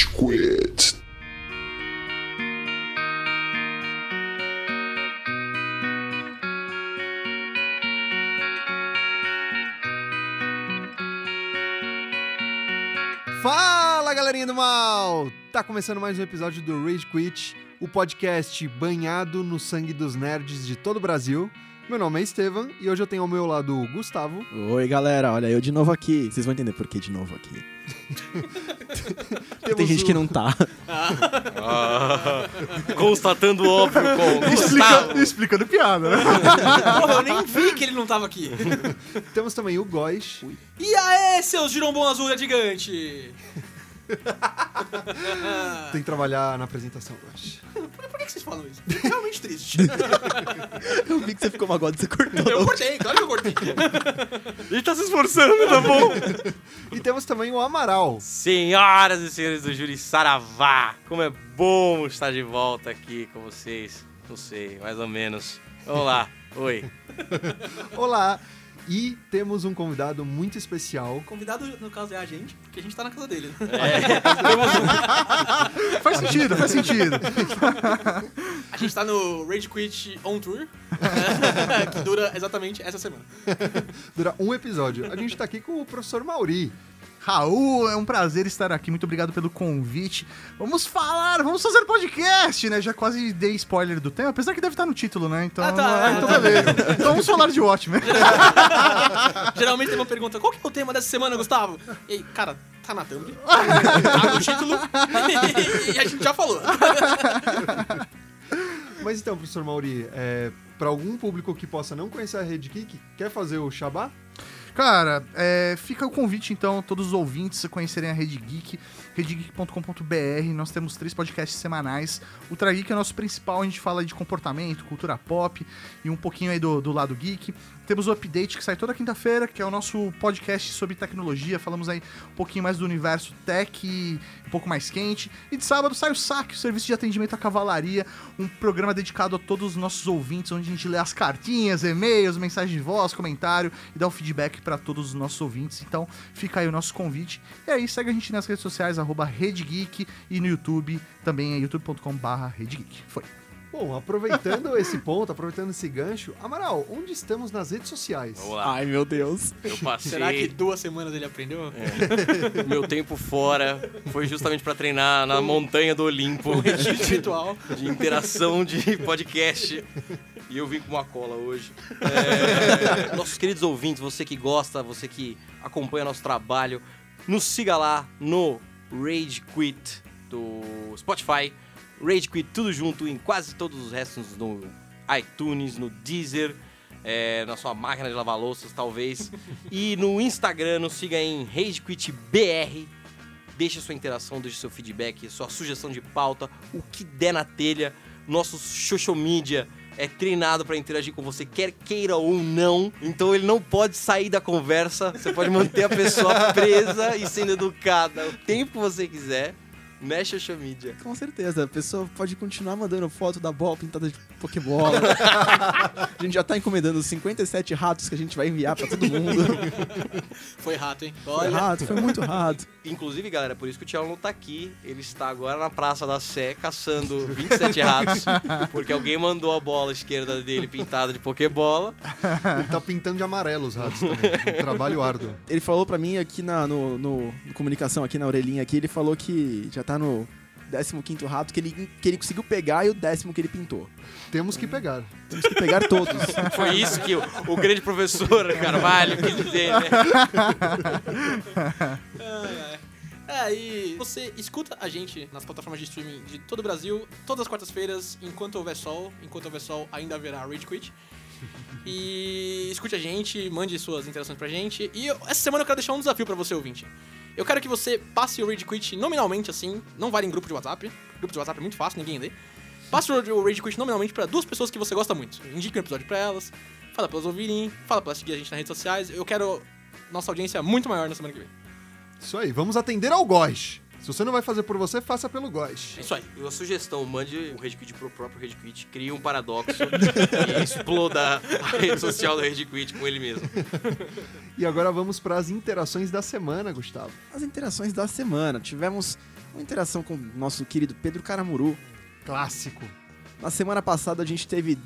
Rage Quit. Fala galerinha do mal! Tá começando mais um episódio do Rage Quit, o podcast banhado no sangue dos nerds de todo o Brasil. Meu nome é Estevam e hoje eu tenho ao meu lado o Gustavo. Oi, galera, olha eu de novo aqui. Vocês vão entender por que de novo aqui. Tem gente o- que não tá. Ah, constatando o óbvio com Explica, explicando piada, né? Porra, eu nem vi que ele não tava aqui. Temos também o Góis. E aê, seus girombom azul é gigante! Tem que trabalhar na apresentação, Góis. Por que que vocês falam isso? É realmente triste. Eu vi que você ficou magoado, você cortou. Eu cortei, claro que eu cortei. Ele tá se esforçando, tá bom? E temos também o Amaral. Senhoras e senhores do Júri Saravá, como é bom estar de volta aqui com vocês. Não sei, mais ou menos. Vamos lá, oi. Olá! E temos um convidado muito especial. Convidado, no caso, é a gente, porque a gente tá na casa dele. né? Faz sentido, faz sentido. A gente tá no Rage Quit On Tour, que dura exatamente essa semana. Dura um episódio. A gente tá aqui com o professor Mauri. Raul, é um prazer estar aqui. Muito obrigado pelo convite. Vamos falar, vamos fazer podcast, né? Já quase dei spoiler do tema, apesar que deve estar no título, né? Então, Ah, tá. ah, então beleza. Então vamos falar de Watchmen. Geralmente tem uma pergunta, qual que é o tema dessa semana, Gustavo? E aí, cara, tá na thumb, tá no título, e a gente já falou. Mas então, professor Mauri, é, para algum público que possa não conhecer a Rede Geek, quer fazer o Shabá? Cara, é, fica o convite, então, todos os ouvintes a conhecerem a Rede Geek, redegeek.com.br. Nós temos três podcasts semanais. O Ultra Geek é o nosso principal, a gente fala de comportamento, cultura pop e um pouquinho aí do, do lado geek. Temos o Update, que sai toda quinta-feira, que é o nosso podcast sobre tecnologia. Falamos aí um pouquinho mais do universo tech, um pouco mais quente. E de sábado sai o SAC, o Serviço de Atendimento à Cavalaria, um programa dedicado a todos os nossos ouvintes, onde a gente lê as cartinhas, e-mails, mensagens de voz, comentário e dá o feedback para todos os nossos ouvintes. Então fica aí o nosso convite. E aí segue a gente nas redes sociais, arroba Rede Geek, e no YouTube também é youtube.com.br Redegeek. Foi. Bom, aproveitando esse ponto, aproveitando esse gancho, Amaral, onde estamos nas redes sociais? Vamos lá. Ai, meu Deus. Eu passei Será que duas semanas ele aprendeu? meu tempo fora foi justamente pra treinar na montanha do Olimpo Espiritual. de interação de podcast. E eu vim com uma cola hoje. É, nossos queridos ouvintes, você que gosta, você que acompanha nosso trabalho, nos siga lá no Rage Quit do Spotify. Rage Quit tudo junto em quase todos os restos no iTunes, no Deezer, é, na sua máquina de lavar louças, talvez. E no Instagram, nos siga em RageQuitBR. Deixe sua interação, deixe seu feedback, sua sugestão de pauta, o que der na telha. Nosso social media é treinado para interagir com você, quer queira ou não. Então ele não pode sair da conversa. Você pode manter a pessoa presa e sendo educada o tempo que você quiser. Mexe social media. Com certeza, a pessoa pode continuar mandando foto da bola pintada de Pokébola. a gente já tá encomendando os 57 ratos que a gente vai enviar pra todo mundo. Foi rato, hein? Foi Olha. rato, foi muito rato. Inclusive, galera, por isso que o Thiago não tá aqui. Ele está agora na Praça da Sé caçando 27 ratos. Porque alguém mandou a bola esquerda dele pintada de Pokébola. Ele tá pintando de amarelo os ratos também. Um trabalho árduo. Ele falou pra mim aqui na no, no- no comunicação, aqui na orelhinha aqui, ele falou que já tá no 15º rato que ele, que ele conseguiu pegar e o décimo que ele pintou. Temos que pegar. Temos que pegar todos. Foi isso que o, o grande professor Carvalho quis dizer, né? Ai. É, e você escuta a gente nas plataformas de streaming de todo o Brasil, todas as quartas-feiras, enquanto houver sol. Enquanto houver sol, ainda haverá Rage Quit. E escute a gente, mande suas interações pra gente. E eu- essa semana eu quero deixar um desafio pra você, ouvinte. Eu quero que você passe o Rage Quit nominalmente, assim, não vale em grupo de WhatsApp. Grupo de WhatsApp é muito fácil, ninguém lê. Passe o Rage Quit nominalmente pra duas pessoas que você gosta muito. Indique um episódio pra elas, fala pra elas ouvirem, fala pra elas seguir a gente nas redes sociais. Eu quero nossa audiência muito maior na semana que vem. Isso aí, vamos atender ao Góis. Se você não vai fazer por você, faça pelo Góis. É isso aí. Uma sugestão, mande o Rage Quit pro próprio Rage Quit, crie um paradoxo e exploda a rede social do Rage Quit com ele mesmo. E agora vamos para as interações da semana, Gustavo. As interações da semana. Tivemos uma interação com o nosso querido Pedro Caramuru. Clássico. Na semana passada a gente teve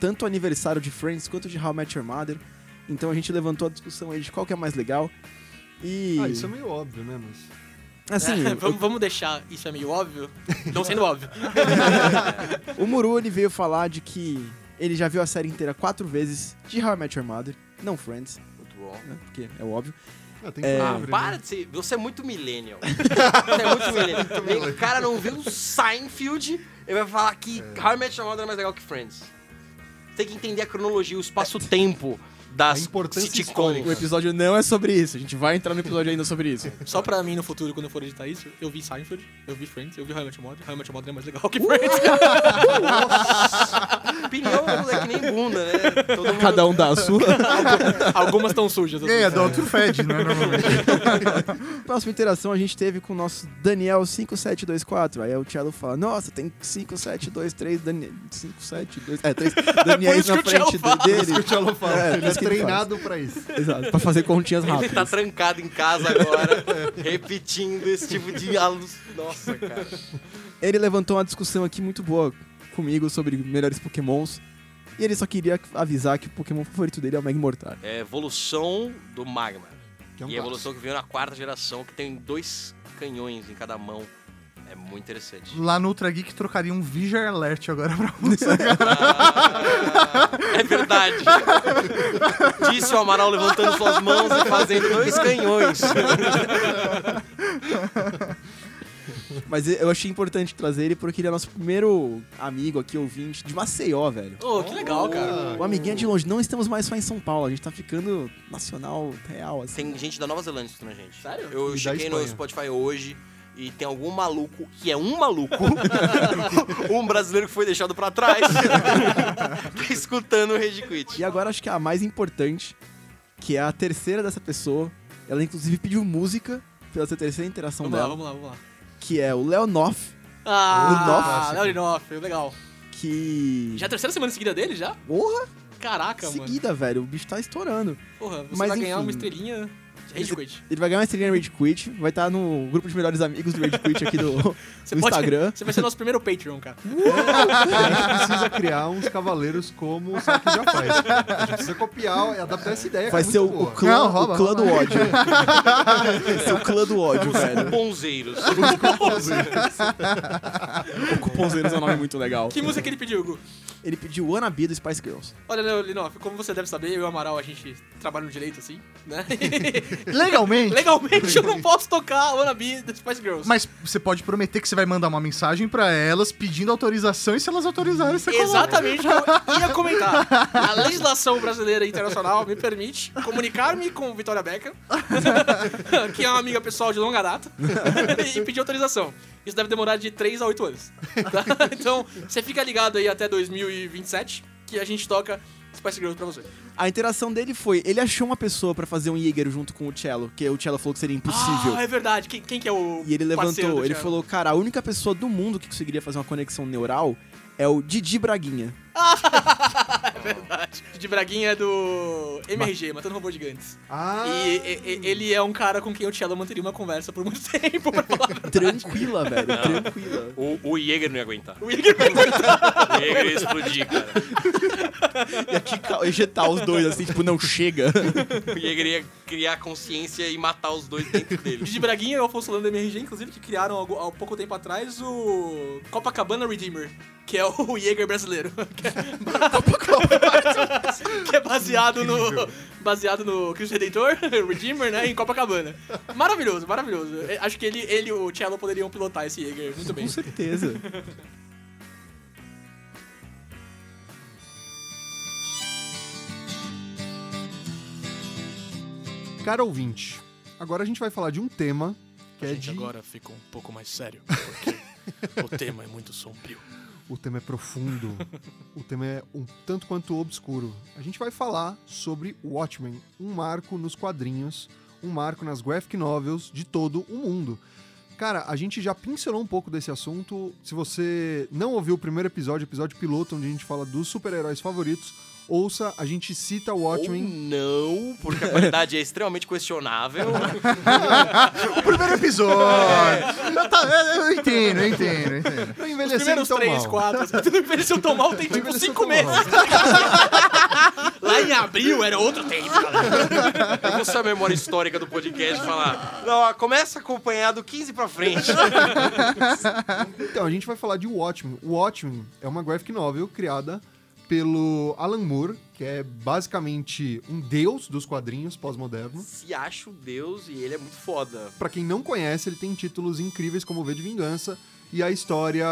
tanto o aniversário de Friends quanto de How I Met Your Mother. Então a gente levantou a discussão aí de qual que é mais legal. E. Ah, isso é meio óbvio, né? Mas... Assim, É, vamos, vamos deixar isso é meio óbvio, não sendo óbvio. o Muru ele veio falar de que ele já viu a série inteira quatro vezes de How I Met Your Mother, não Friends, Muito bom. né? Porque é óbvio. Ah, tem É, Ah, para de ser. Você é muito millennial. Você é muito millennial. O cara não viu Seinfeld, ele vai falar que How I Met Your Mother é mais legal que Friends. Tem que entender a cronologia, o espaço-tempo das A importância O episódio não é sobre isso, a gente vai entrar no episódio ainda sobre isso. Só pra mim no futuro, quando eu for editar isso, eu vi Seinfeld, eu vi Friends, eu vi How I Met Your Mother. How I Met Your Mother é mais legal que Friends. Opinião é que nem bunda, né? Todo mundo... Cada um dá a sua. Algumas estão sujas. E aí, é do outro fed, né? Próxima interação a gente teve com o nosso Daniel5724. Aí o Cello fala: Nossa, tem 5723 Daniel. 572. É, 3 Daniels isso na frente dele. O Tchelo fala, É, treinado pra isso. Exato, pra fazer continhas Ele tá rápidas. trancado em casa agora, repetindo esse tipo de diálogos. Nossa, cara. Ele levantou uma discussão aqui muito boa comigo sobre melhores pokémons. E ele só queria avisar que o Pokémon favorito dele é o Mega Mortar. É a evolução do Magma. Que é um e a evolução que veio na quarta geração, que tem dois canhões em cada mão. É muito interessante. Lá no Ultra Geek trocaria um Vision Alert agora pra você. Ah, é verdade. Disse o Amaral levantando suas mãos e fazendo dois canhões. Mas eu achei importante trazer ele porque ele é nosso primeiro amigo aqui, ouvinte, de Maceió, velho. Ô, que legal, cara. O amiguinho é de longe. Não estamos mais só em São Paulo, a gente tá ficando nacional, real, assim. Tem gente da Nova Zelândia escutando a gente. Sério? Eu E cheguei no. Spotify hoje e tem algum maluco, que é um maluco, um brasileiro que foi deixado pra trás, tá escutando o Rage Quit. E agora acho que a mais importante, que é a terceira dessa pessoa. Ela inclusive pediu música pela essa terceira interação Vamos lá, dela, vamos lá, vamos lá. que é o Leonoff, Ah, Léo Linoff, legal. que. Já é a terceira semana seguida dele, já? Porra, Caraca, mano. seguida, velho. O bicho tá estourando. Porra, você Mas vai ganhar enfim. uma estrelinha de Rage Quit. Ele vai ganhar uma estrelinha Rage Quit, vai estar no grupo de melhores amigos do Rage Quit aqui do, Você do pode- Instagram. Você vai ser nosso primeiro Patreon, cara. A gente precisa criar uns cavaleiros como o Saki já faz. A gente precisa copiar e adaptar essa ideia. Vai que é ser o, clã, Não, rouba, o clã rouba. do ódio. Vai ser o clã do ódio, velho. Bonzeiros. O Cupomzeiros é um nome muito legal. Que música que ele pediu, Gu? Ele pediu Wannabe do Spice Girls. Olha, Linoff, como você deve saber, eu e o Amaral, a gente trabalha no direito, assim, né? Legalmente. Legalmente, eu não posso tocar Wannabe do Spice Girls. Mas você pode prometer que você vai mandar uma mensagem pra elas pedindo autorização e se elas autorizarem, você. Exatamente eu ia comentar. A legislação brasileira e internacional me permite comunicar-me com Vitória Becker, que é uma amiga pessoal de longa data, e pedir autorização. Isso deve demorar de 3 a 8 anos. tá? Então, você fica ligado aí até 2027, que a gente toca Spice Girls pra você. A interação dele foi, ele achou uma pessoa pra fazer um Jäger junto com o Cello, que o Cello falou que seria impossível. Ah, é verdade. Quem, quem que é o E ele levantou, do ele falou, cara, a única pessoa do mundo que conseguiria fazer uma conexão neural é o Didi Braguinha. É verdade. De Braguinha é do MRG, Matando Robô Gigantes. Ah, E, e- e- ele é um cara com quem o Cello manteria uma conversa por muito tempo, pra falar a. Tranquila, velho, tranquila. O, o Jäger não ia aguentar. O Igor O Jäger ia explodir, cara. E aqui ca- ejetar os dois assim, tipo, não chega. O Jäger ia criar consciência e matar os dois dentro dele. de Braguinha e o Afonso Lando da MRG, inclusive, que criaram há pouco tempo atrás o Copacabana Redeemer, que é o Jäger brasileiro. Que é, que é baseado no baseado no Cristo Redentor, Redeemer, né, em Copacabana. Maravilhoso, maravilhoso. Eu Acho que ele, ele e o Cello poderiam pilotar esse Jäger muito bem. Com certeza. Cara ouvinte, agora a gente vai falar de um tema que A é gente de... agora fica um pouco mais sério, porque o tema é muito sombrio. O tema é profundo. o tema é um tanto quanto obscuro. A gente vai falar sobre Watchmen, um marco nos quadrinhos, um marco nas graphic novels de todo o mundo. Cara, a gente já pincelou um pouco desse assunto. Se você não ouviu o primeiro episódio, episódio piloto, onde a gente fala dos super-heróis favoritos, ouça, a gente cita o Ou Watchmen. não, porque a qualidade é extremamente questionável. O primeiro episódio. Já tá- eu, eu entendo, eu entendo, eu entendo. Não Os envelheceu primeiros tão três, mal. quatro, tudo envelheceu tão mal, tem tipo cinco meses. tá? Lá em abril era outro tempo, galera. Eu vou ser a memória histórica do podcast falar. Não, ó, começa a acompanhar do 15 pra frente. Então, a gente vai falar de Watchmen. O Watchmen é uma graphic novel criada pelo Alan Moore, que é basicamente um deus dos quadrinhos pós-modernos. Se acha o Deus e ele é muito foda. Pra quem não conhece, ele tem títulos incríveis como V de Vingança e a história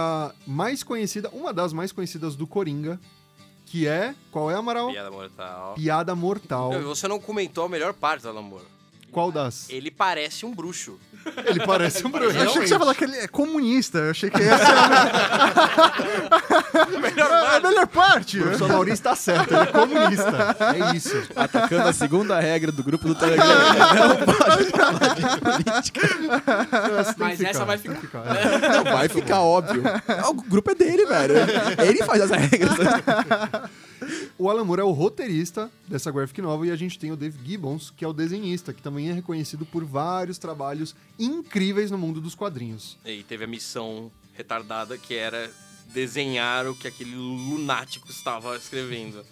mais conhecida, uma das mais conhecidas do Coringa, que é, qual é, Amaral? Piada mortal. Piada Mortal. Não, você não comentou a melhor parte do Alan Moore. Qual das? Ele parece um bruxo. Ele parece um bruxo. Eu achei que você ia falar que ele é comunista. Eu achei que essa é a melhor a melhor parte. O professor Maurício tá certo, ele é comunista. É isso. Atacando a segunda regra do grupo do Telegram. Não pode falar de política. Essa Mas que essa ficar, vai que ficar. Não, vai ficar óbvio. O grupo é dele, velho. Ele faz as regras. O Alan Moore é o roteirista dessa graphic novel e a gente tem o Dave Gibbons, que é o desenhista, que também é reconhecido por vários trabalhos incríveis no mundo dos quadrinhos. E teve a missão retardada que era desenhar o que aquele lunático estava escrevendo.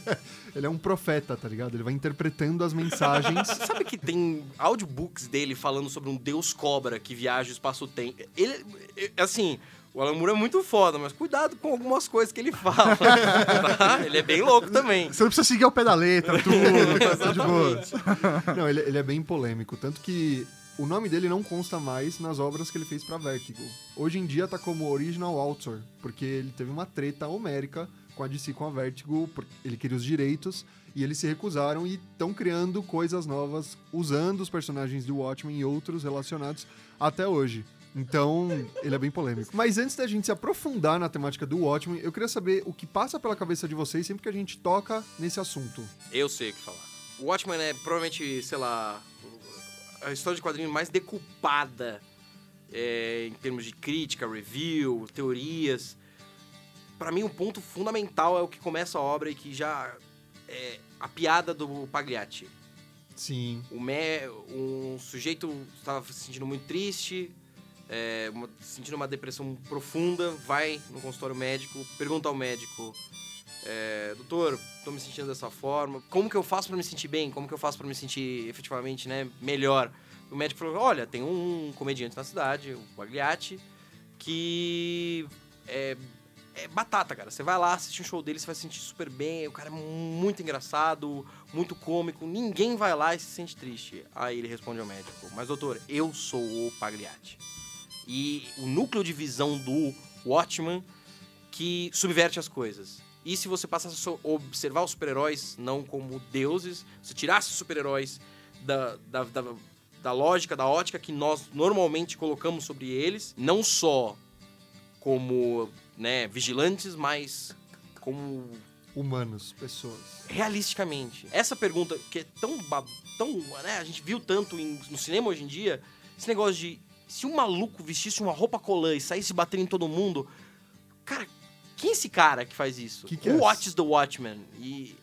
Ele é um profeta, tá ligado? Ele vai interpretando as mensagens. Sabe que tem audiobooks dele falando sobre um deus cobra que viaja o espaço-tempo? Ele, é- assim, o Alan Moore é muito foda, mas cuidado com algumas coisas que ele fala, tá? Ele é bem louco também. Você não precisa seguir ao pé da letra, tudo. tá de boa. Não, ele, ele é bem polêmico. Tanto que o nome dele não consta mais nas obras que ele fez pra Vertigo. Hoje em dia tá como Original Author, porque ele teve uma treta homérica com a DC com a Vertigo, porque ele queria os direitos e eles se recusaram e estão criando coisas novas usando os personagens do Watchmen e outros relacionados até hoje. Então, ele é bem polêmico. Mas antes da gente se aprofundar na temática do Watchmen, eu queria saber o que passa pela cabeça de vocês sempre que a gente toca nesse assunto. Eu sei o que falar. O Watchmen é provavelmente, sei lá, a história de quadrinho mais decupada é, em termos de crítica, review, teorias. Pra mim, um ponto fundamental é o que começa a obra e que já é a piada do Pagliatti. Sim. O me, um sujeito estava se sentindo muito triste, é, uma- sentindo uma depressão profunda, vai no consultório médico, pergunta ao médico, é, doutor, tô me sentindo dessa forma, como que eu faço para me sentir bem? Como que eu faço para me sentir efetivamente né, melhor? O médico falou, olha, tem um comediante na cidade, o Pagliatti, que é, é batata, cara. Você vai lá, assiste um show dele, você vai se sentir super bem. O cara é muito engraçado, muito cômico. Ninguém vai lá e se sente triste. Aí ele responde ao médico: Mas doutor, eu sou o Pagliatti. E o núcleo de visão do Watchman que subverte as coisas. E se você passasse a observar os super-heróis não como deuses, se tirasse os super-heróis da, da, da, da lógica, da ótica que nós normalmente colocamos sobre eles, não só como né, vigilantes, mas como Humanos, pessoas. realisticamente. Essa pergunta que é tão, tão né, a gente viu tanto em- no cinema hoje em dia, esse negócio de se um maluco vestisse uma roupa colã e saísse batendo em todo mundo, cara, quem é esse cara que faz isso? Que que Who é? watches the Watchmen? E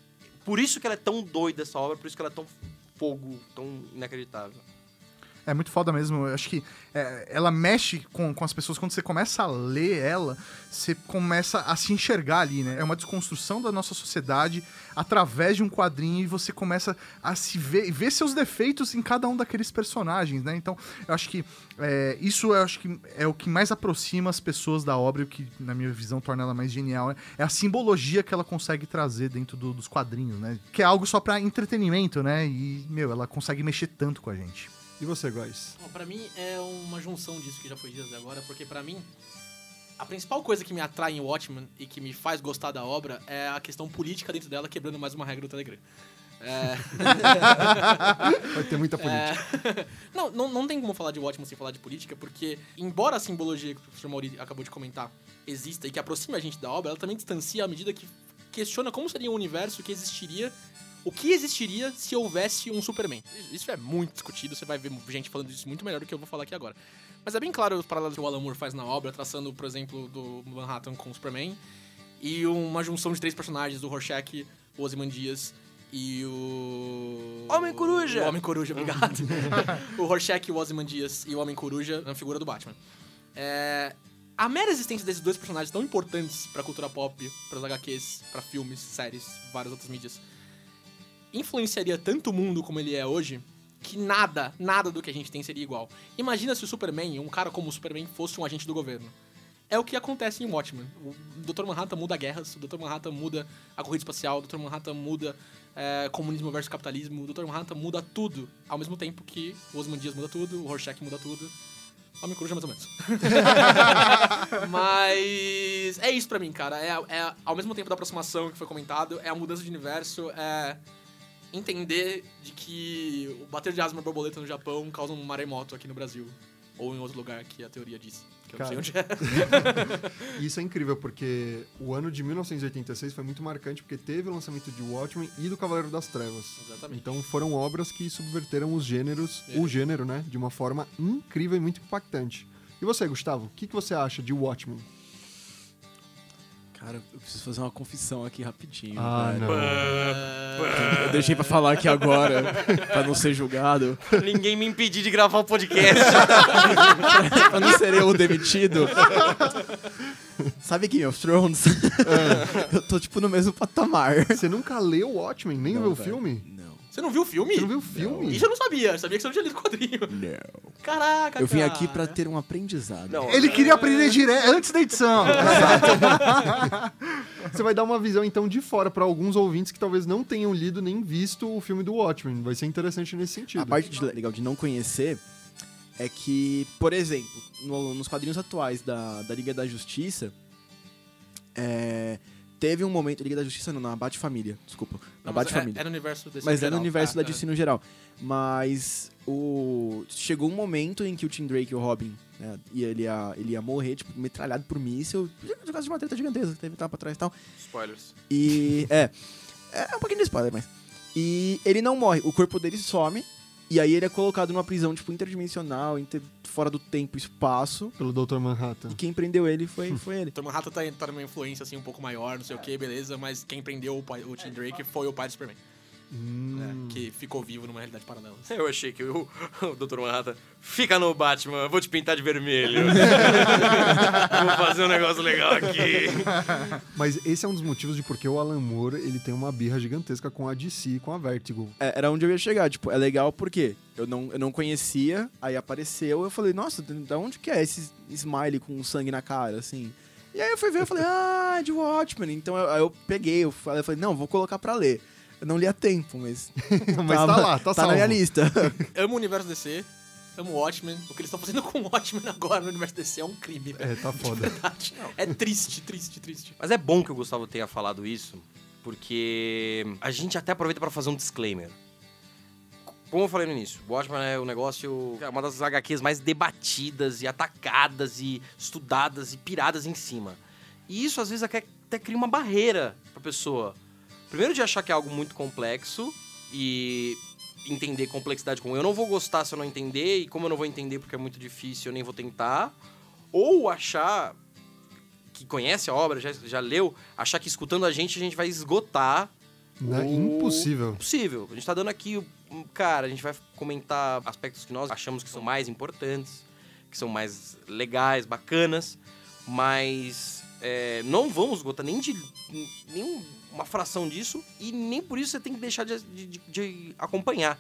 por isso que ela é tão doida essa obra, por isso que ela é tão fogo, tão inacreditável. É muito foda mesmo. Eu acho que é, ela mexe com, com as pessoas. Quando você começa a ler ela, você começa a se enxergar ali, né? É uma desconstrução da nossa sociedade através de um quadrinho e você começa a se ver e ver seus defeitos em cada um daqueles personagens, né? Então, eu acho que é, isso eu acho que é o que mais aproxima as pessoas da obra e o que, na minha visão, torna ela mais genial. né? É a simbologia que ela consegue trazer dentro do- dos quadrinhos, né? Que é algo só pra entretenimento, né? E, meu, ela consegue mexer tanto com a gente. E você, Góis? Pra mim é uma junção disso que já foi dito até agora, porque pra mim a principal coisa que me atrai em Watchmen e que me faz gostar da obra é a questão política dentro dela, quebrando mais uma regra do Telegram. É, Vai ter muita política. é, não, não, não tem como falar de Watchmen sem falar de política, porque embora a simbologia que o professor Mauri acabou de comentar exista e que aproxime a gente da obra, ela também distancia à medida que questiona como seria um universo que existiria o que existiria se houvesse um Superman? Isso é muito discutido, você vai ver gente falando disso muito melhor do que eu vou falar aqui agora. Mas é bem claro os paralelos que o Alan Moore faz na obra, traçando, por exemplo, do Manhattan com o Superman, e uma junção de três personagens, do Rorschach, o Ozymandias e o... Homem-Coruja! O Homem-Coruja, obrigado. o Rorschach, o Ozymandias e o Homem-Coruja na figura do Batman. É... A mera existência desses dois personagens tão importantes pra cultura pop, pras HQs, pra filmes, séries, várias outras mídias, influenciaria tanto o mundo como ele é hoje, que nada, nada do que a gente tem seria igual. Imagina se o Superman, um cara como o Superman, fosse um agente do governo. É o que acontece em Watchmen. O Dr. Manhattan muda guerras, o Dr. Manhattan muda a corrida espacial, o Dr. Manhattan muda é, comunismo versus capitalismo, o Dr. Manhattan muda tudo, ao mesmo tempo que o Ozymandias muda tudo, o Rorschach muda tudo. Homem Coruja mais ou menos. Mas é isso pra mim, cara. É, é ao mesmo tempo da aproximação que foi comentado, é a mudança de universo, é entender de que o bater de asma borboleta no Japão causa um maremoto aqui no Brasil. Ou em outro lugar que a teoria diz. Que eu não sei onde é. Isso é incrível, porque o ano de 1986 foi muito marcante, porque teve o lançamento de Watchmen e do Cavaleiro das Trevas. Exatamente. Então foram obras que subverteram os gêneros, É. o gênero, né? De uma forma incrível e muito impactante. E você, Gustavo, o que, que você acha de Watchmen? Cara, eu preciso fazer uma confissão aqui rapidinho. Ah, velho. não. É, Eu deixei pra falar aqui agora, pra não ser julgado, Ninguém me impedir de gravar o podcast. pra não ser eu o demitido. Sabe Game of Thrones? eu tô, tipo, no mesmo patamar. Você nunca leu Watchmen, nem Não, viu o filme? Você não viu o filme? Você não viu o filme? Isso eu não sabia. Eu sabia que você não tinha lido o quadrinho. Não. Caraca, Eu vim cara. aqui pra ter um aprendizado. Não, Ele queria aprender direto antes da edição. Você vai dar uma visão, então, de fora pra alguns ouvintes que talvez não tenham lido nem visto o filme do Watchmen. Vai ser interessante nesse sentido. A parte de- legal de não conhecer é que, por exemplo, no- nos quadrinhos atuais da, da Liga da Justiça, é, teve um momento. Liga da Justiça não, na Bate-Família, desculpa. Na Bate-Família. É, é no universo desse Mas é no universo Ah, da DC no geral. Mas o chegou um momento em que o Tim Drake e o Robin, né, e ele ia, ele ia morrer, tipo, metralhado por míssil, por causa de uma treta gigantesca, que teve tava pra trás e tal. Spoilers. E. É. É um pouquinho de spoiler, mas. E ele não morre, o corpo dele some. E aí ele é colocado numa prisão, tipo, interdimensional, inter- fora do tempo e espaço. Pelo Dr. Manhattan. E quem prendeu ele foi, foi ele. Dr. Manhattan tá, tá numa influência assim um pouco maior, não sei o que, beleza, mas quem prendeu o, pai, o Tim Drake foi o pai do Superman, Hum. né, que ficou vivo numa realidade paralela. Eu achei que o, o Dr. Manhattan fica no Batman, vou te pintar de vermelho. vou fazer um negócio legal aqui. Mas esse é um dos motivos de porque o Alan Moore ele tem uma birra gigantesca com a DC e com a Vertigo. É, era onde eu ia chegar. Tipo, é legal porque eu não, eu não conhecia, aí apareceu, eu falei, nossa, da onde que é esse smiley com sangue na cara, assim? E aí eu fui ver, eu falei, ah, é de Watchmen. Então eu, aí eu peguei, eu falei, eu falei, não, vou colocar pra ler. Eu não li a tempo, mas. Mas tá lá, tá Tá salvo. na minha lista. Amo o universo DC, amo o Watchmen, o que eles estão fazendo com o Watchmen agora no universo DC é um crime, velho. É, tá foda. Verdade. É triste, triste, triste. Mas é bom que o Gustavo tenha falado isso, porque a gente até aproveita pra fazer um disclaimer. Como eu falei no início, Watchmen é um negócio, é uma das HQs mais debatidas e atacadas e estudadas e piradas em cima. E isso às vezes até, até cria uma barreira pra pessoa. Primeiro de achar que é algo muito complexo e entender complexidade como eu não vou gostar se eu não entender e como eu não vou entender porque é muito difícil eu nem vou tentar. Ou achar que conhece a obra, já, já leu, achar que escutando a gente a gente vai esgotar Né? o- Impossível. Impossível. A gente tá dando aqui, um- cara, a gente vai comentar aspectos que nós achamos que são mais importantes, que são mais legais, bacanas, mas é, não vamos esgotar nem de nem uma fração disso e nem por isso você tem que deixar de, de- de- de acompanhar.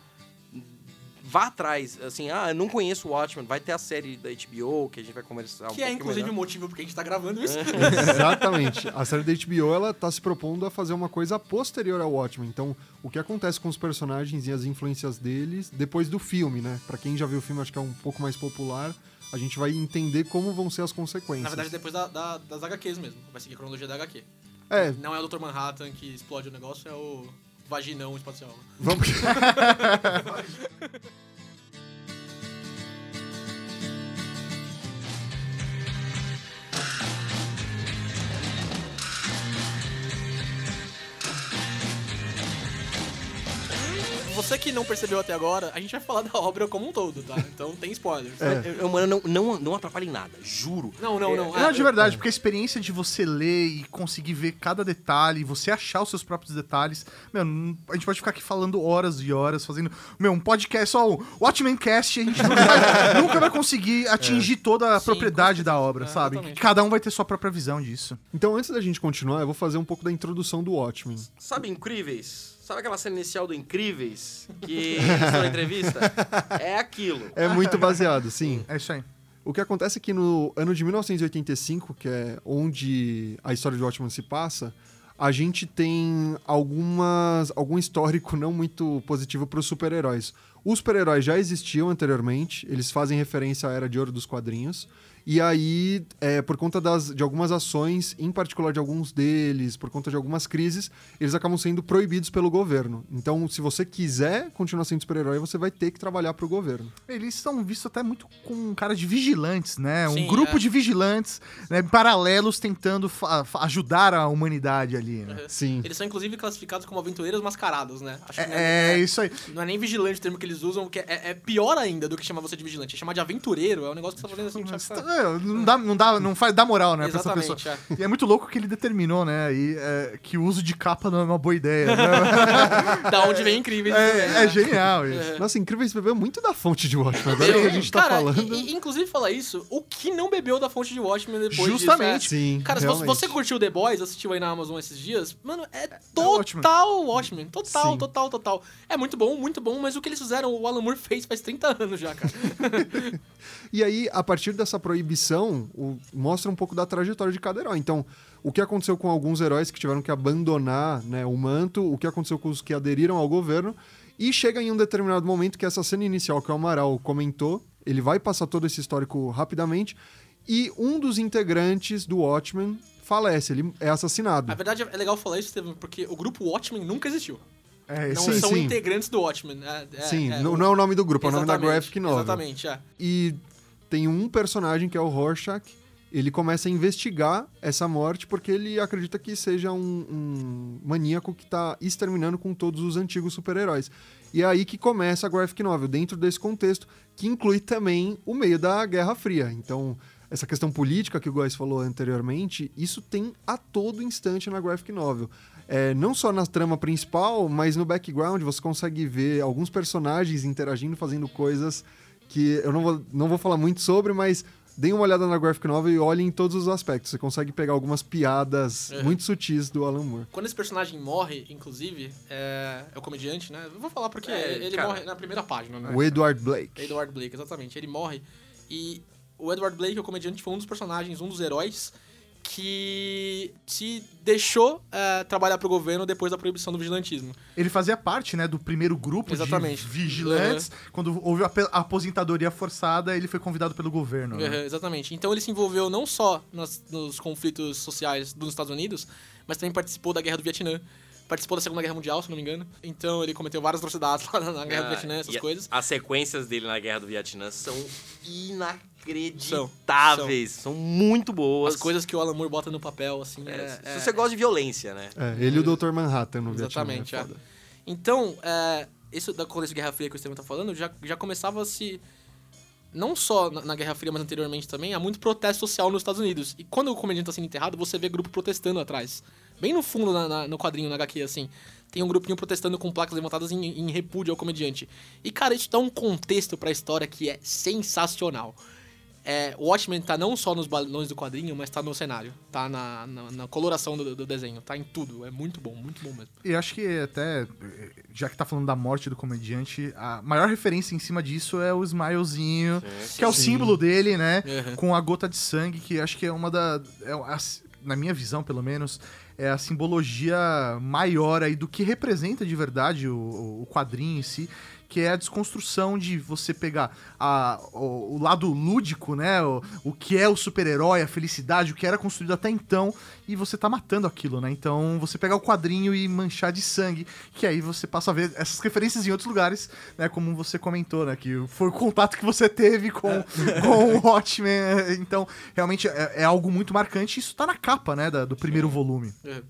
Vá atrás, assim, ah, eu não conheço o Watchmen, vai ter a série da HBO que a gente vai conversar um Que é pouquinho inclusive melhor. o motivo porque a gente tá gravando isso. Exatamente. A série da HBO, ela tá se propondo a fazer uma coisa posterior ao Watchmen. Então, o que acontece com os personagens e as influências deles depois do filme, né? Pra quem já viu o filme, acho que é um pouco mais popular. A gente vai entender como vão ser as consequências. Na verdade, depois da- da- das HQs mesmo. Vai seguir a cronologia da HQ. É, Não é o Dr. Manhattan que explode o negócio, é o vaginão espacial. vamos... você que não percebeu até agora, a gente vai falar da obra como um todo, tá? Então tem spoilers. É. Eu, mano, não, não, não atrapalha em nada, juro. Não, não, não. Não, Ah, de verdade, porque a experiência de você ler e conseguir ver cada detalhe, você achar os seus próprios detalhes, meu, não- a gente pode ficar aqui falando horas e horas, fazendo, meu, um podcast, só o Watchmen Cast, a gente nunca vai, nunca vai conseguir atingir toda a Sim, propriedade da obra, É, sabe? exatamente. Cada um vai ter sua própria visão disso. Então, antes da gente continuar, eu vou fazer um pouco da introdução do Watchmen. Sabe Incríveis? Sabe aquela cena inicial do Incríveis? Que na entrevista? É aquilo. É muito baseado, sim. É isso aí. O que acontece é que no ano de 1985, que é onde a história de Watchmen se passa, a gente tem algumas algum histórico não muito positivo para os super-heróis. Os super-heróis já existiam anteriormente, eles fazem referência à Era de Ouro dos quadrinhos. E aí, é, por conta das, de algumas ações, em particular de alguns deles, por conta de algumas crises, eles acabam sendo proibidos pelo governo. Então, se você quiser continuar sendo super-herói, você vai ter que trabalhar para o governo. Eles estão vistos até muito com um cara de vigilantes, né? Um Sim, grupo é. de vigilantes, né, paralelos tentando ajudar a humanidade ali, né? Sim. Eles são inclusive classificados como aventureiros mascarados, né? Acho que não É, é isso aí. Não é nem vigilante o termo que eles usam, que é, é pior ainda do que chamar você de vigilante. É chamar de aventureiro, é um negócio que você tá fazendo assim, É, não dá, não dá, não faz, dá moral, né, pra essa pessoa. Exatamente, é. E é muito louco que ele determinou, né, aí, é, que o uso de capa não é uma boa ideia. né? Da onde vem incrível. é, é genial isso. Nossa, Incríveis bebeu muito da fonte de Watchmen. Agora que a gente tá Cara, falando. e- e, inclusive falar isso, o que não bebeu da fonte de Watchmen depois Justamente. disso? é- Sim, Cara, se você, realmente. curtiu The Boys, assistiu aí na Amazon esses dias, mano, é Watchmen. total Watchmen. Total, Sim. total, total. É muito bom, muito bom, mas o que eles fizeram, o Alan Moore fez faz 30 anos já, cara. E aí, a partir dessa proibição, o- mostra um pouco da trajetória de cada herói. Então, o que aconteceu com alguns heróis que tiveram que abandonar né, o manto, o que aconteceu com os que aderiram ao governo, e chega em um determinado momento que essa cena inicial que o Amaral comentou, ele vai passar todo esse histórico rapidamente, e um dos integrantes do Watchmen falece, ele é assassinado. Na verdade, é legal falar isso, Estevam, porque o grupo Watchmen nunca existiu. É, Não Sim, são sim. integrantes do Watchmen. É, é- Sim, é, não, o- não é o nome do grupo, é o nome da graphic novel. Exatamente, é. E tem um personagem que é o Rorschach. Ele começa a investigar essa morte porque ele acredita que seja um, um maníaco que está exterminando com todos os antigos super-heróis. E é aí que começa a graphic novel, dentro desse contexto, que inclui também o meio da Guerra Fria. Então, essa questão política que o Góis falou anteriormente, isso tem a todo instante na graphic novel. É, não só na trama principal, mas no background você consegue ver alguns personagens interagindo, fazendo coisas que eu não vou, não vou falar muito sobre, mas deem uma olhada na graphic novel e olhem em todos os aspectos. Você consegue pegar algumas piadas Uhum. muito sutis do Alan Moore. Quando esse personagem morre, inclusive, é, é o comediante, né? Eu vou falar porque É, ele cara. morre na primeira página, né? O Edward Blake. Edward Blake, exatamente. Ele morre. E o Edward Blake, o comediante, foi um dos personagens, um dos heróis que se deixou é, trabalhar pro governo depois da proibição do vigilantismo. Ele fazia parte, né, do primeiro grupo Exatamente. de vigilantes. Quando houve a aposentadoria forçada, ele foi convidado pelo governo. né? Uhum, exatamente. Então ele se envolveu não só nas- nos conflitos sociais dos Estados Unidos, mas também participou da Guerra do Vietnã. Participou da Segunda Guerra Mundial, se não me engano. Então ele cometeu várias atrocidades lá na Guerra do Ah, Vietnã, essas coisas. As sequências dele na Guerra do Vietnã são inacreditáveis. São, muito boas. As coisas que o Alan Moore bota no papel, assim, É, é- se é- você gosta de violência, né? É, ele e o Dr. Manhattan no Exatamente, Vietnã. é. É. Então, é, isso da contexto de Guerra Fria que o Estevam tá falando, já, já começava a se... Não só na, na Guerra Fria, mas anteriormente também, há muito protesto social nos Estados Unidos. E quando o comediante tá sendo enterrado, você vê grupo protestando atrás. Bem no fundo, na- na- no quadrinho, na HQ, assim. Tem um grupinho protestando com placas levantadas em, em repúdio ao comediante. E, cara, isso dá um contexto pra história que é sensacional. É, o Watchmen tá não só nos balões do quadrinho, mas tá no cenário. Tá na, na, na coloração do, do desenho. Tá em tudo. É muito bom, muito bom mesmo. E acho que até, já que tá falando da morte do comediante, a maior referência em cima disso é o smilezinho, que é o Sim. símbolo dele, né? Uhum. Com a gota de sangue, que acho que é uma da. é a- na minha visão, pelo menos, é a simbologia maior aí do que representa de verdade o, o quadrinho em si. Que é a desconstrução de você pegar a, o, o lado lúdico, né? O, o que é o super-herói, a felicidade, o que era construído até então, e você tá matando aquilo, né? Então você pegar o quadrinho e manchar de sangue, que aí você passa a ver essas referências em outros lugares, né? Como você comentou, né? Que foi o contato que você teve com, com o Watchmen. Então, realmente é, é algo muito marcante. Isso tá na capa, né? da- do primeiro volume. Uhum.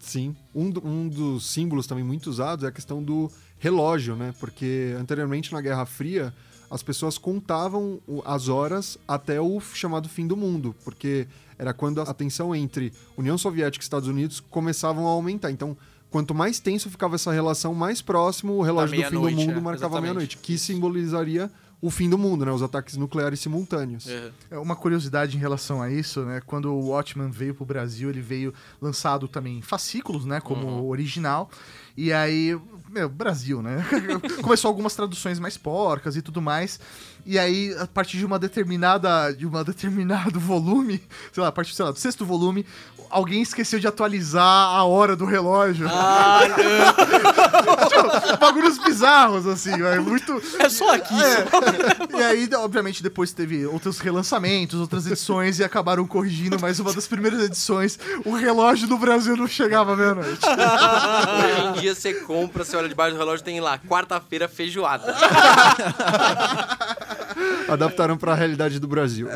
Sim. Um, do- um dos símbolos também muito usados é a questão do relógio, né? Porque anteriormente na Guerra Fria as pessoas contavam as horas até o chamado fim do mundo, porque era quando a tensão entre União Soviética e Estados Unidos começavam a aumentar. Então, quanto mais tenso ficava essa relação, mais próximo o relógio do fim do meia-noite, mundo é, marcava meia-noite, que simbolizaria o fim do mundo, né? Os ataques nucleares simultâneos. É, Uma curiosidade em relação a isso, né? Quando o Watchman veio pro Brasil, ele veio lançado também em fascículos, né? Como original. E aí, meu, Brasil, né? Começou algumas traduções mais porcas e tudo mais. E aí, a partir de uma determinada, de um determinado volume, sei lá, a partir, sei lá, do sexto volume, alguém esqueceu de atualizar a hora do relógio. Ah, Tipo, bagulhos bizarros, assim, é muito... É só aqui. É. E aí, obviamente, depois teve outros relançamentos, outras edições e acabaram corrigindo, mas uma das primeiras edições, o relógio do Brasil não chegava à meia-noite. Hoje em dia você compra, você olha debaixo do relógio, tem lá, quarta-feira feijoada. Adaptaram para a realidade do Brasil.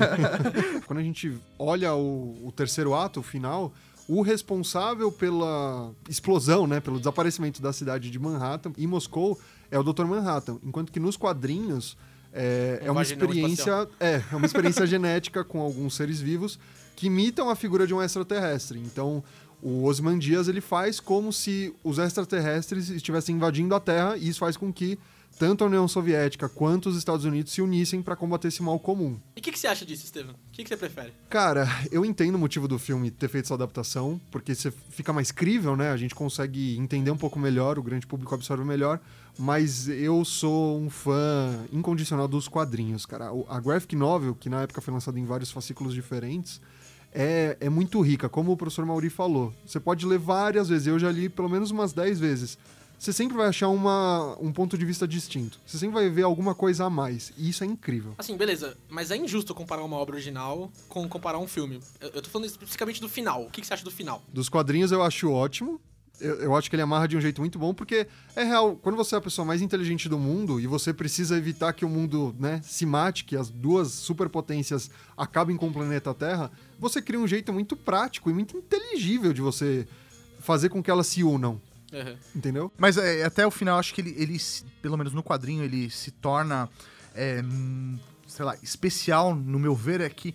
Quando a gente olha o, o terceiro ato, o final, o responsável pela explosão, né, pelo desaparecimento da cidade de Manhattan e Moscou é o Dr. Manhattan, enquanto que nos quadrinhos é, é uma vaginão experiência, é, é uma experiência genética com alguns seres vivos que imitam a figura de um extraterrestre. Então, o Osman Dias ele faz como se os extraterrestres estivessem invadindo a Terra e isso faz com que tanto a União Soviética quanto os Estados Unidos se unissem para combater esse mal comum. E o que, que você acha disso, Estevam? O que, que você prefere? Cara, eu entendo o motivo do filme ter feito essa adaptação, porque você fica mais crível, né? A gente consegue entender um pouco melhor, o grande público absorve melhor, mas eu sou um fã incondicional dos quadrinhos, cara. A graphic novel, que na época foi lançada em vários fascículos diferentes, é, é muito rica, como o professor Mauri falou. Você pode ler várias vezes, eu já li pelo menos umas 10 vezes. Você sempre vai achar uma, um ponto de vista distinto. Você sempre vai ver alguma coisa a mais. E isso é incrível. Assim, beleza, mas é injusto comparar uma obra original com comparar um filme. Eu, eu tô falando especificamente do final. O que, que você acha do final? Dos quadrinhos eu acho ótimo. Eu, eu acho que ele amarra de um jeito muito bom, porque é real, quando você é a pessoa mais inteligente do mundo e você precisa evitar que o mundo né, se mate, que as duas superpotências acabem com o planeta Terra, você cria um jeito muito prático e muito inteligível de você fazer com que elas se unam, Uhum. entendeu? Mas é, até o final, acho que ele, ele pelo menos no quadrinho, ele se torna, é, sei lá, especial, no meu ver, é que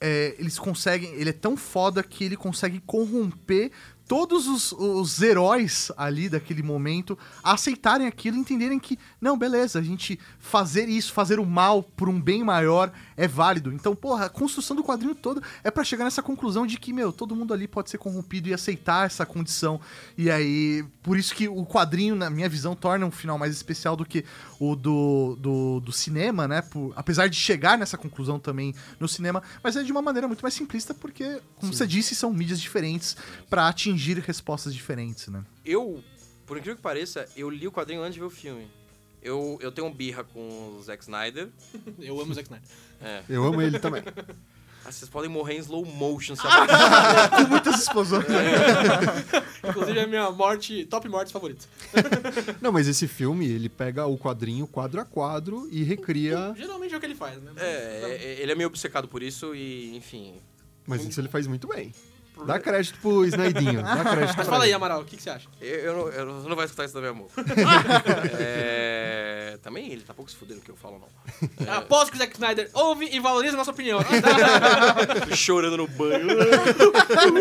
é, eles conseguem. Ele é tão foda que ele consegue corromper todos os, os heróis ali daquele momento aceitarem aquilo e entenderem que, não, beleza, a gente fazer isso, fazer o mal por um bem maior é válido. Então, porra, a construção do quadrinho todo é pra chegar nessa conclusão de que, meu, todo mundo ali pode ser corrompido e aceitar essa condição. E aí, por isso que o quadrinho, na minha visão, torna um final mais especial do que o do, do, do cinema, né? Por- apesar de chegar nessa conclusão também no cinema, mas é de uma maneira muito mais simplista, porque, como você disse, são mídias diferentes pra atingir respostas diferentes, né? Eu, por incrível que pareça, eu li o quadrinho antes de ver o filme. Eu, eu tenho um birra com o Zack Snyder. Eu amo o Zack Snyder. É. Eu amo ele também. Ah, vocês podem morrer em slow motion, sabe? Com muitas explosões. Inclusive é a minha morte, top mortes favorita. Não, mas esse filme, ele pega o quadrinho quadro a quadro e recria. Geralmente é o que ele faz, né? É, é, ele é meio obcecado por isso e, enfim. Mas isso ele faz muito bem. Dá crédito pro Snydinho. Dá crédito Mas fala aí. Amaral, o que, que você acha? Eu, eu não, eu não- você não vai escutar isso da minha amor. é, também ele tá pouco se fudendo o que eu falo, não. Aposto que o Zack Snyder ouve e valoriza a nossa opinião. Chorando no banho.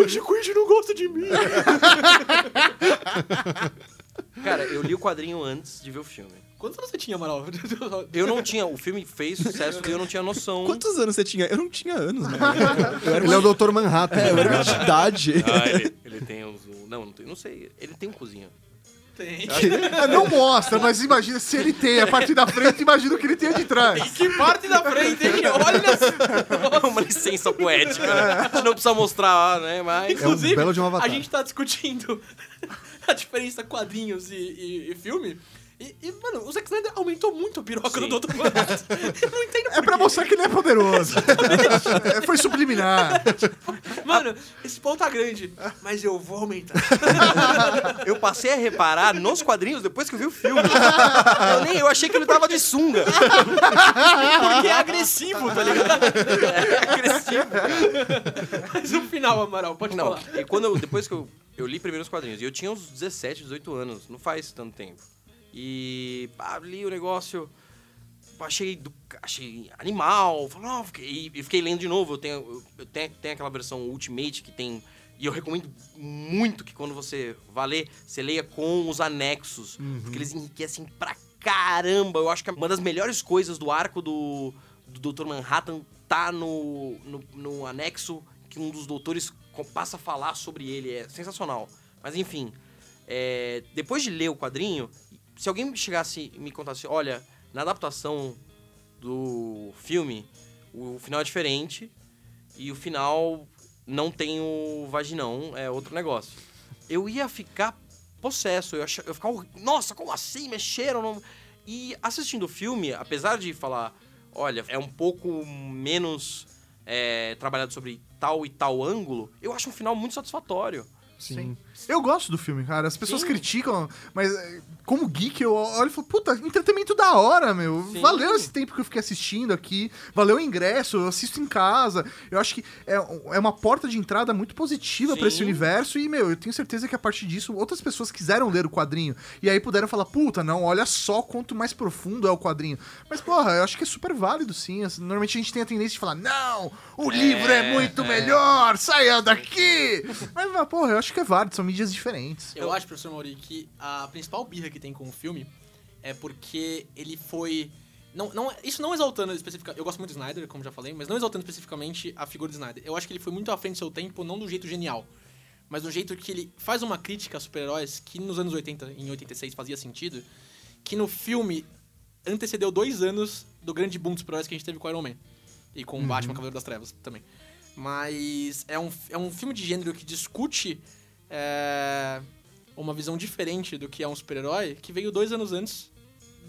o Chico não gosta de mim. Cara, eu li o quadrinho antes de ver o filme. Quantos anos você tinha, Amaral? Eu não tinha. O filme fez sucesso e eu não tinha noção. Quantos anos você tinha? Eu não tinha anos, né? Eu era Ele é o Dr. Manhattan. é, eu era uma entidade. Ah, ele, ele tem uns. Não, não, tem, não sei. Ele tem um cozinha. Tem. Não mostra, mas imagina se ele tem a parte da frente, imagina o que ele tem de trás. Que parte da frente, hein? Olha Uma licença poética, né? A gente não precisa mostrar, né? Mas. É um Inclusive, belo de um a gente tá discutindo a diferença quadrinhos e, e- e filme. E, e, mano, o Zack Snyder aumentou muito a piroca do Dr. Manhattan. Eu não entendo É pra mostrar que ele é poderoso. É, Foi subliminar. Mano, esse pau tá grande, mas eu vou aumentar. Eu passei a reparar nos quadrinhos depois que eu vi o filme. Eu nem eu achei que ele tava de sunga. Porque é agressivo, tá ligado? É agressivo. Mas no final, Amaral, pode Não, falar. e quando eu, depois que eu, eu li primeiro os quadrinhos, e eu tinha uns 17, 18 anos, não faz tanto tempo. E pá, li o negócio, achei, do, achei animal, falei, não, fiquei, e fiquei lendo de novo. Eu tenho, eu tenho, tenho aquela versão Ultimate que tem. E eu recomendo muito que quando você vá ler, você leia com os anexos. Porque eles enriquecem pra caramba. Eu acho que uma das melhores coisas do arco do, do Dr. Manhattan tá no, no, no anexo que um dos doutores passa a falar sobre ele. É sensacional. Mas enfim, é, depois de ler o quadrinho, se alguém chegasse e me contasse, olha, na adaptação do filme, o final é diferente e o final não tem o vaginão, é outro negócio. Eu ia ficar possesso, eu ia, eu ia ficar, nossa, como assim? Mexeram? E assistindo o filme, apesar de falar, olha, é um pouco menos é, trabalhado sobre tal e tal ângulo, eu acho um final muito satisfatório. Sim. Eu gosto do filme, cara. As pessoas Sim. criticam, mas é, como geek eu olho e falo, puta, entretenimento da hora, meu. Sim. Valeu esse tempo que eu fiquei assistindo aqui. Valeu o ingresso, eu assisto em casa. Eu acho que é, é uma porta de entrada muito positiva pra esse Sim. universo. E, meu, eu tenho certeza que a partir disso, outras pessoas quiseram ler o quadrinho. E aí puderam falar, puta, não, olha só quanto mais profundo é o quadrinho. Mas, porra, eu acho que é super válido, sim. Normalmente a gente tem a tendência de falar, não, o livro é muito melhor, saia daqui. Mas, mas, porra, eu acho que é válido, são mídias diferentes. Eu acho, professor Mauri, que a principal birra que tem com o filme é porque ele foi. Não, não, isso não exaltando especificamente. Eu gosto muito do Snyder, como já falei, mas não exaltando especificamente a figura do Snyder. Eu acho que ele foi muito à frente do seu tempo, não do jeito genial, mas do jeito que ele faz uma crítica a super-heróis que nos anos 80, em 86, fazia sentido, que no filme antecedeu dois anos do grande boom dos super-heróis que a gente teve com Iron Man. E com o Batman Cavaleiro das Trevas também. Mas é um, é um filme de gênero que discute é, uma visão diferente do que é um super-herói, que veio dois anos antes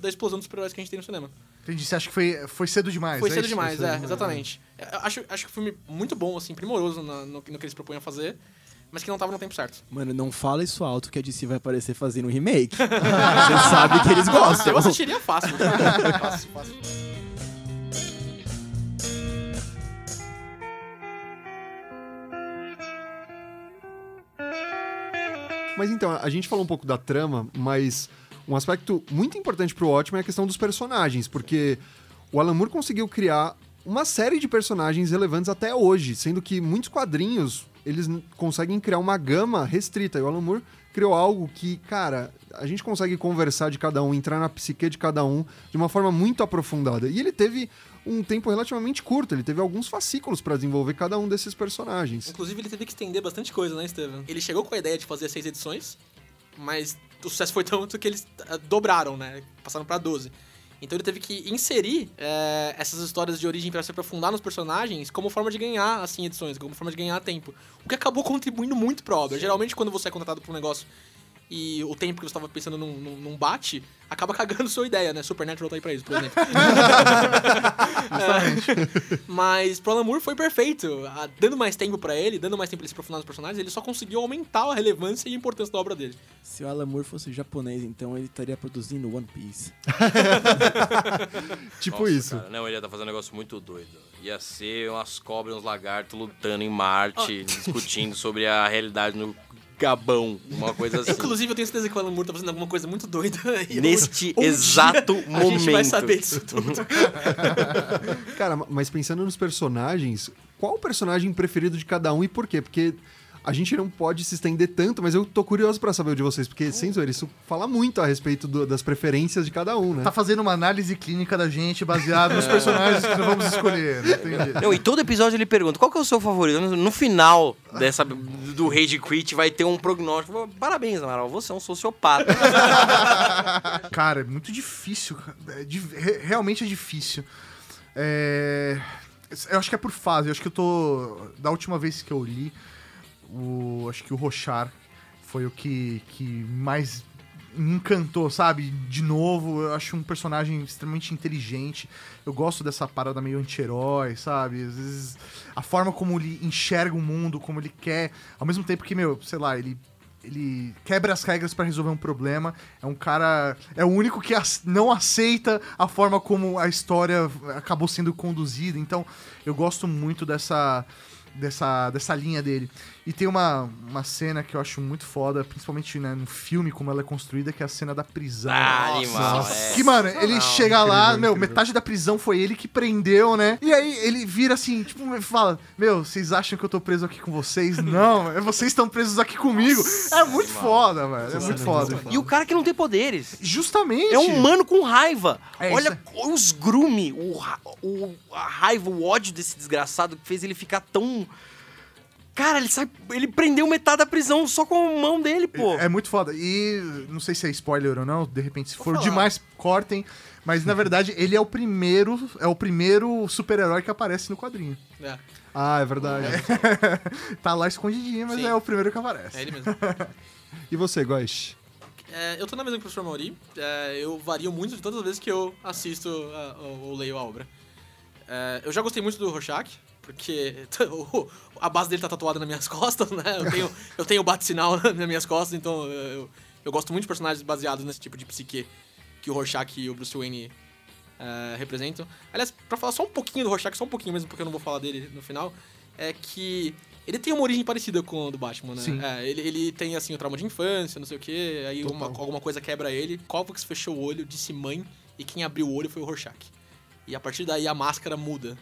da explosão dos super-heróis que a gente tem no cinema. Entendi, você acha que foi, foi cedo demais? Foi é cedo isso? demais, Foi cedo é, exatamente. Eu acho, acho que o filme muito bom, assim, primoroso na- no, no que eles propõem a fazer, mas que não tava no tempo certo. Mano, não fala isso alto que a DC vai aparecer fazendo um remake. Você sabe que eles gostam. Eu assistiria fácil. fácil, fácil. Mas então, a gente falou um pouco da trama, mas um aspecto muito importante pro Watchmen é a questão dos personagens, porque o Alan Moore conseguiu criar uma série de personagens relevantes até hoje, sendo que muitos quadrinhos eles conseguem criar uma gama restrita. E o Alan Moore criou algo que, cara, a gente consegue conversar de cada um, entrar na psique de cada um de uma forma muito aprofundada. E ele teve um tempo relativamente curto, ele teve alguns fascículos para desenvolver cada um desses personagens. Inclusive, ele teve que estender bastante coisa, né, Steven? Ele chegou com a ideia de fazer seis edições, mas o sucesso foi tanto que eles ah, dobraram, né? Passaram pra 12. Então ele teve que inserir é, essas histórias de origem para se aprofundar nos personagens como forma de ganhar, assim, edições, como forma de ganhar tempo. O que acabou contribuindo muito pra obra. Geralmente, quando você é contratado pra um negócio e o tempo que você estava pensando não, não, não bate, acaba cagando sua ideia, né? Supernatural tá aí pra isso, por exemplo. É, mas pro Alan Moore foi perfeito. Dando mais tempo pra ele, dando mais tempo pra ele se aprofundar nos personagens, ele só conseguiu aumentar a relevância e a importância da obra dele. Se o Alan Moore fosse japonês, então ele estaria produzindo One Piece. Tipo Nossa, isso. cara, não, ele ia tá fazendo um negócio muito doido. Ia ser umas cobras e uns lagartos lutando em Marte, discutindo sobre a realidade no Gabão, uma coisa assim. Inclusive, eu tenho certeza que o Alan Moore tá fazendo alguma coisa muito doida. e Neste um dia exato A gente vai momento. saber disso tudo. Cara, mas pensando nos personagens, qual o personagem preferido de cada um e por quê? Porque a gente não pode se estender tanto, mas eu tô curioso pra saber o de vocês, porque, sem zoeira, isso fala muito a respeito do- das preferências de cada um, né? Tá fazendo uma análise clínica da gente baseada nos personagens que nós vamos escolher. né? Entendi. Não, e todo episódio ele pergunta qual que é o seu favorito. No final dessa, do Rage Quit vai ter um prognóstico. Parabéns, Amaral, você é um sociopata. Cara, é muito difícil. cara. É realmente é difícil. É, Eu acho que é por fase. Eu acho que eu tô. Da última vez que eu li, o... acho que o Rochar foi o que, que mais me encantou, sabe? De novo, eu acho um personagem extremamente inteligente. Eu gosto dessa parada meio anti-herói, sabe? Às vezes a forma como ele enxerga o mundo, como ele quer, ao mesmo tempo que, meu, sei lá, ele ele quebra as regras pra resolver um problema. É um cara. É o único que não aceita a forma como a história acabou sendo conduzida. Então, eu gosto muito dessa. Dessa, dessa linha dele. E tem uma, uma cena que eu acho muito foda, principalmente né, no filme, como ela é construída, que é a cena da prisão. Ah, animal, Nossa. é. Que, mano, ele Não, chega lá, incrível, meu, incrível. metade da prisão foi ele que prendeu, né? E aí ele vira assim, tipo, fala: Meu, vocês acham que eu tô preso aqui com vocês? Não, é vocês estão presos aqui comigo. é muito animal. foda, velho. É Essa muito é foda. E o cara que não tem poderes. Justamente. É um humano com raiva. É, Olha isso os grume, o, o- a raiva, o ódio desse desgraçado que fez ele ficar tão. Cara, ele sai. Ele prendeu metade da prisão só com a mão dele, pô. É muito foda. E não sei se é spoiler ou não, de repente, se Vou for falar. demais, cortem. Mas na verdade, ele é o primeiro. É o primeiro super-herói que aparece no quadrinho. É, Ah, é verdade. Tá lá escondidinho, mas Sim. é o primeiro que aparece. é ele mesmo. E você, Goish? É, eu tô na mesma que o professor Mauri. É, eu vario muito de todas as vezes que eu assisto a- ou, ou leio a obra. É, eu já gostei muito do Rorschach, porque a base dele tá tatuada nas minhas costas, né? Eu tenho, eu tenho o bate-sinal nas minhas costas, então eu, eu gosto muito de personagens baseados nesse tipo de psique que o Rorschach e o Bruce Wayne é, representam. Aliás, pra falar só um pouquinho do Rorschach, só um pouquinho mesmo, porque eu não vou falar dele no final, é que ele tem uma origem parecida com a do Batman, né? Sim. É, ele, ele tem, assim, o trauma de infância, não sei o quê, aí uma- alguma coisa quebra ele. Kovacs fechou o olho, disse mãe, e quem abriu o olho foi o Rorschach. E a partir daí a máscara muda.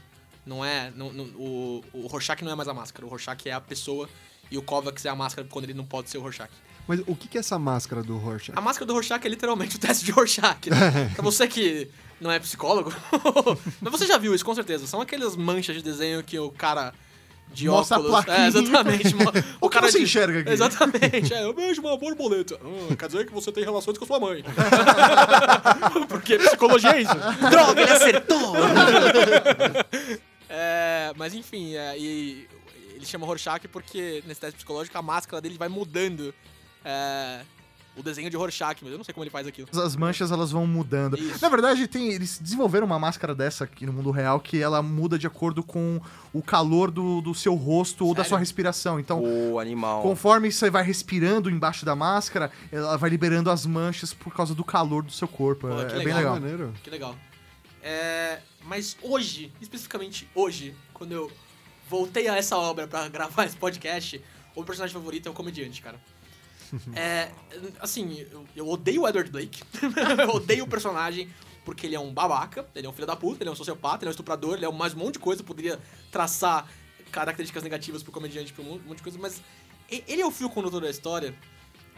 Não é... não- não- o, o Rorschach não é mais a máscara, o Rorschach é a pessoa, e o Kovacs é a máscara quando ele não pode ser o Rorschach. Mas o que é essa máscara do Rorschach? A máscara do Rorschach é literalmente o teste de Rorschach. Né? pra você que não é psicólogo, mas você já viu isso, com certeza. São aquelas manchas de desenho que o cara de Mostra óculos... É, exatamente. mo- O que você enxerga aqui? Exatamente. É, eu vejo uma borboleta. Hum, quer dizer que você tem relações com a sua mãe. Porque psicologia é isso. Droga, ele acertou! É, mas enfim, é, e ele chama Rorschach porque nesse teste psicológico a máscara dele vai mudando é, o desenho de Rorschach, mas eu não sei como ele faz aquilo. As manchas elas vão mudando. Isso. Na verdade, tem, eles desenvolveram uma máscara dessa aqui no mundo real que ela muda de acordo com o calor do, do seu rosto ou da Sério? sua respiração. Então, o animal. conforme você vai respirando embaixo da máscara, ela vai liberando as manchas por causa do calor do seu corpo. Pô, é, que é bem legal. legal. Maneiro. Que legal. É, mas hoje, especificamente hoje, quando eu voltei a essa obra pra gravar esse podcast, o meu personagem favorito é o comediante, cara. É, assim, eu, eu odeio o Edward Blake. eu odeio o personagem porque ele é um babaca, ele é um filho da puta, ele é um sociopata, ele é um estuprador, ele é mais um monte de coisa, poderia traçar características negativas pro comediante, pra um monte de coisa, mas ele é o fio condutor da história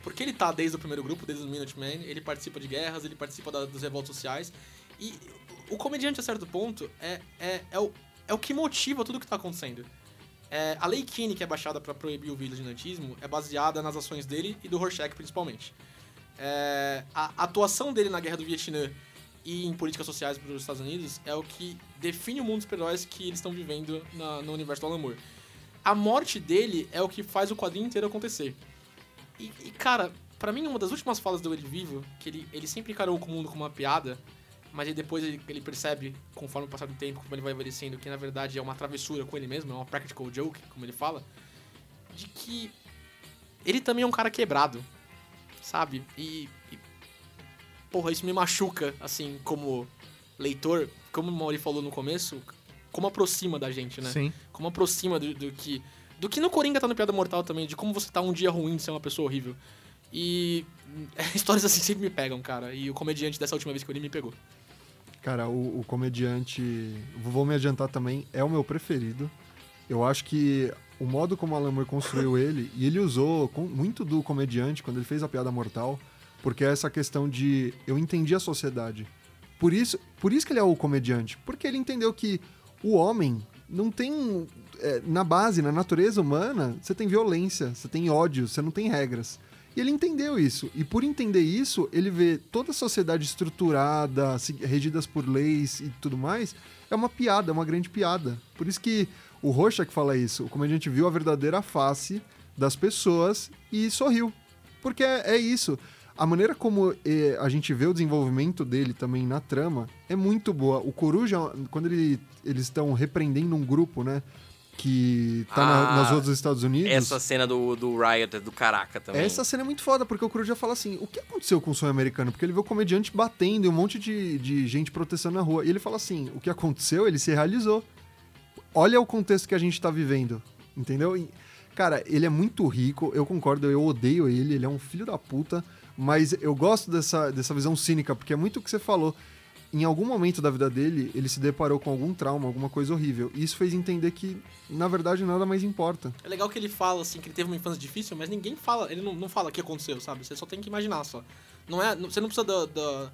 porque ele tá desde o primeiro grupo, desde o Minutemen, ele participa de guerras, ele participa da- das revoltas sociais. E o comediante, a certo ponto, é, é, é, o, é o que motiva tudo que tá acontecendo. É, a lei Kinney, que é baixada pra proibir o vigilantismo, é baseada nas ações dele e do Rorschach, principalmente. É, a atuação dele na guerra do Vietnã e em políticas sociais para os Estados Unidos é o que define o mundo dos super-heróis que eles estão vivendo na- no universo do Alan Moore. A morte dele é o que faz o quadrinho inteiro acontecer. E, e, cara, pra mim, uma das últimas falas do Ele Vivo, que ele, ele sempre encarou o mundo como uma piada, mas aí depois ele, ele percebe, conforme o passar do tempo, como ele vai envelhecendo, que na verdade é uma travessura com ele mesmo, é uma practical joke, como ele fala, de que ele também é um cara quebrado, sabe? E, e porra, isso me machuca, assim, como leitor, como o Mauri falou no começo, como aproxima da gente, né? Sim. como aproxima do, do que. Do que no Coringa tá no Piada Mortal também, de como você tá um dia ruim de ser uma pessoa horrível. E histórias assim sempre me pegam, cara. E o comediante dessa última vez que eu li me pegou. Cara, o, o comediante. Vou me adiantar também, é o meu preferido. Eu acho que o modo como Alan Moore construiu ele, e ele usou com- muito do comediante quando ele fez a piada mortal, porque é essa questão de eu entendi a sociedade. Por isso, por isso que ele é o comediante. Porque ele entendeu que o homem não tem. é, na base, na natureza humana, você tem violência, você tem ódio, você não tem regras. E ele entendeu isso. E por entender isso, ele vê toda a sociedade estruturada, regidas por leis e tudo mais, é uma piada, é uma grande piada. Por isso que o Rocha que fala isso, o comediante viu a verdadeira face das pessoas e sorriu. Porque é, é isso. A maneira como eh, a gente vê o desenvolvimento dele também na trama é muito boa. O Coruja, quando ele- eles estão repreendendo um grupo, né? Que tá na- Ah, nas ruas dos Estados Unidos. Essa cena do, do Riot, do Caraca também. Essa cena é muito foda, porque o Coruja fala assim: o que aconteceu com o sonho americano? Porque ele vê o comediante batendo e um monte de, de gente protestando na rua. E ele fala assim: o que aconteceu, ele se realizou. Olha o contexto que a gente tá vivendo. Entendeu? E, cara, ele é muito rico, eu concordo, eu odeio ele, ele é um filho da puta. Mas eu gosto dessa, dessa visão cínica, porque é muito o que você falou. Em algum momento da vida dele, ele se deparou com algum trauma, alguma coisa horrível. E isso fez entender que, na verdade, nada mais importa. É legal que ele fala, assim, que ele teve uma infância difícil, mas ninguém fala, ele não, não fala o que aconteceu, sabe? Você só tem que imaginar só. Não é, não- você não precisa do, do,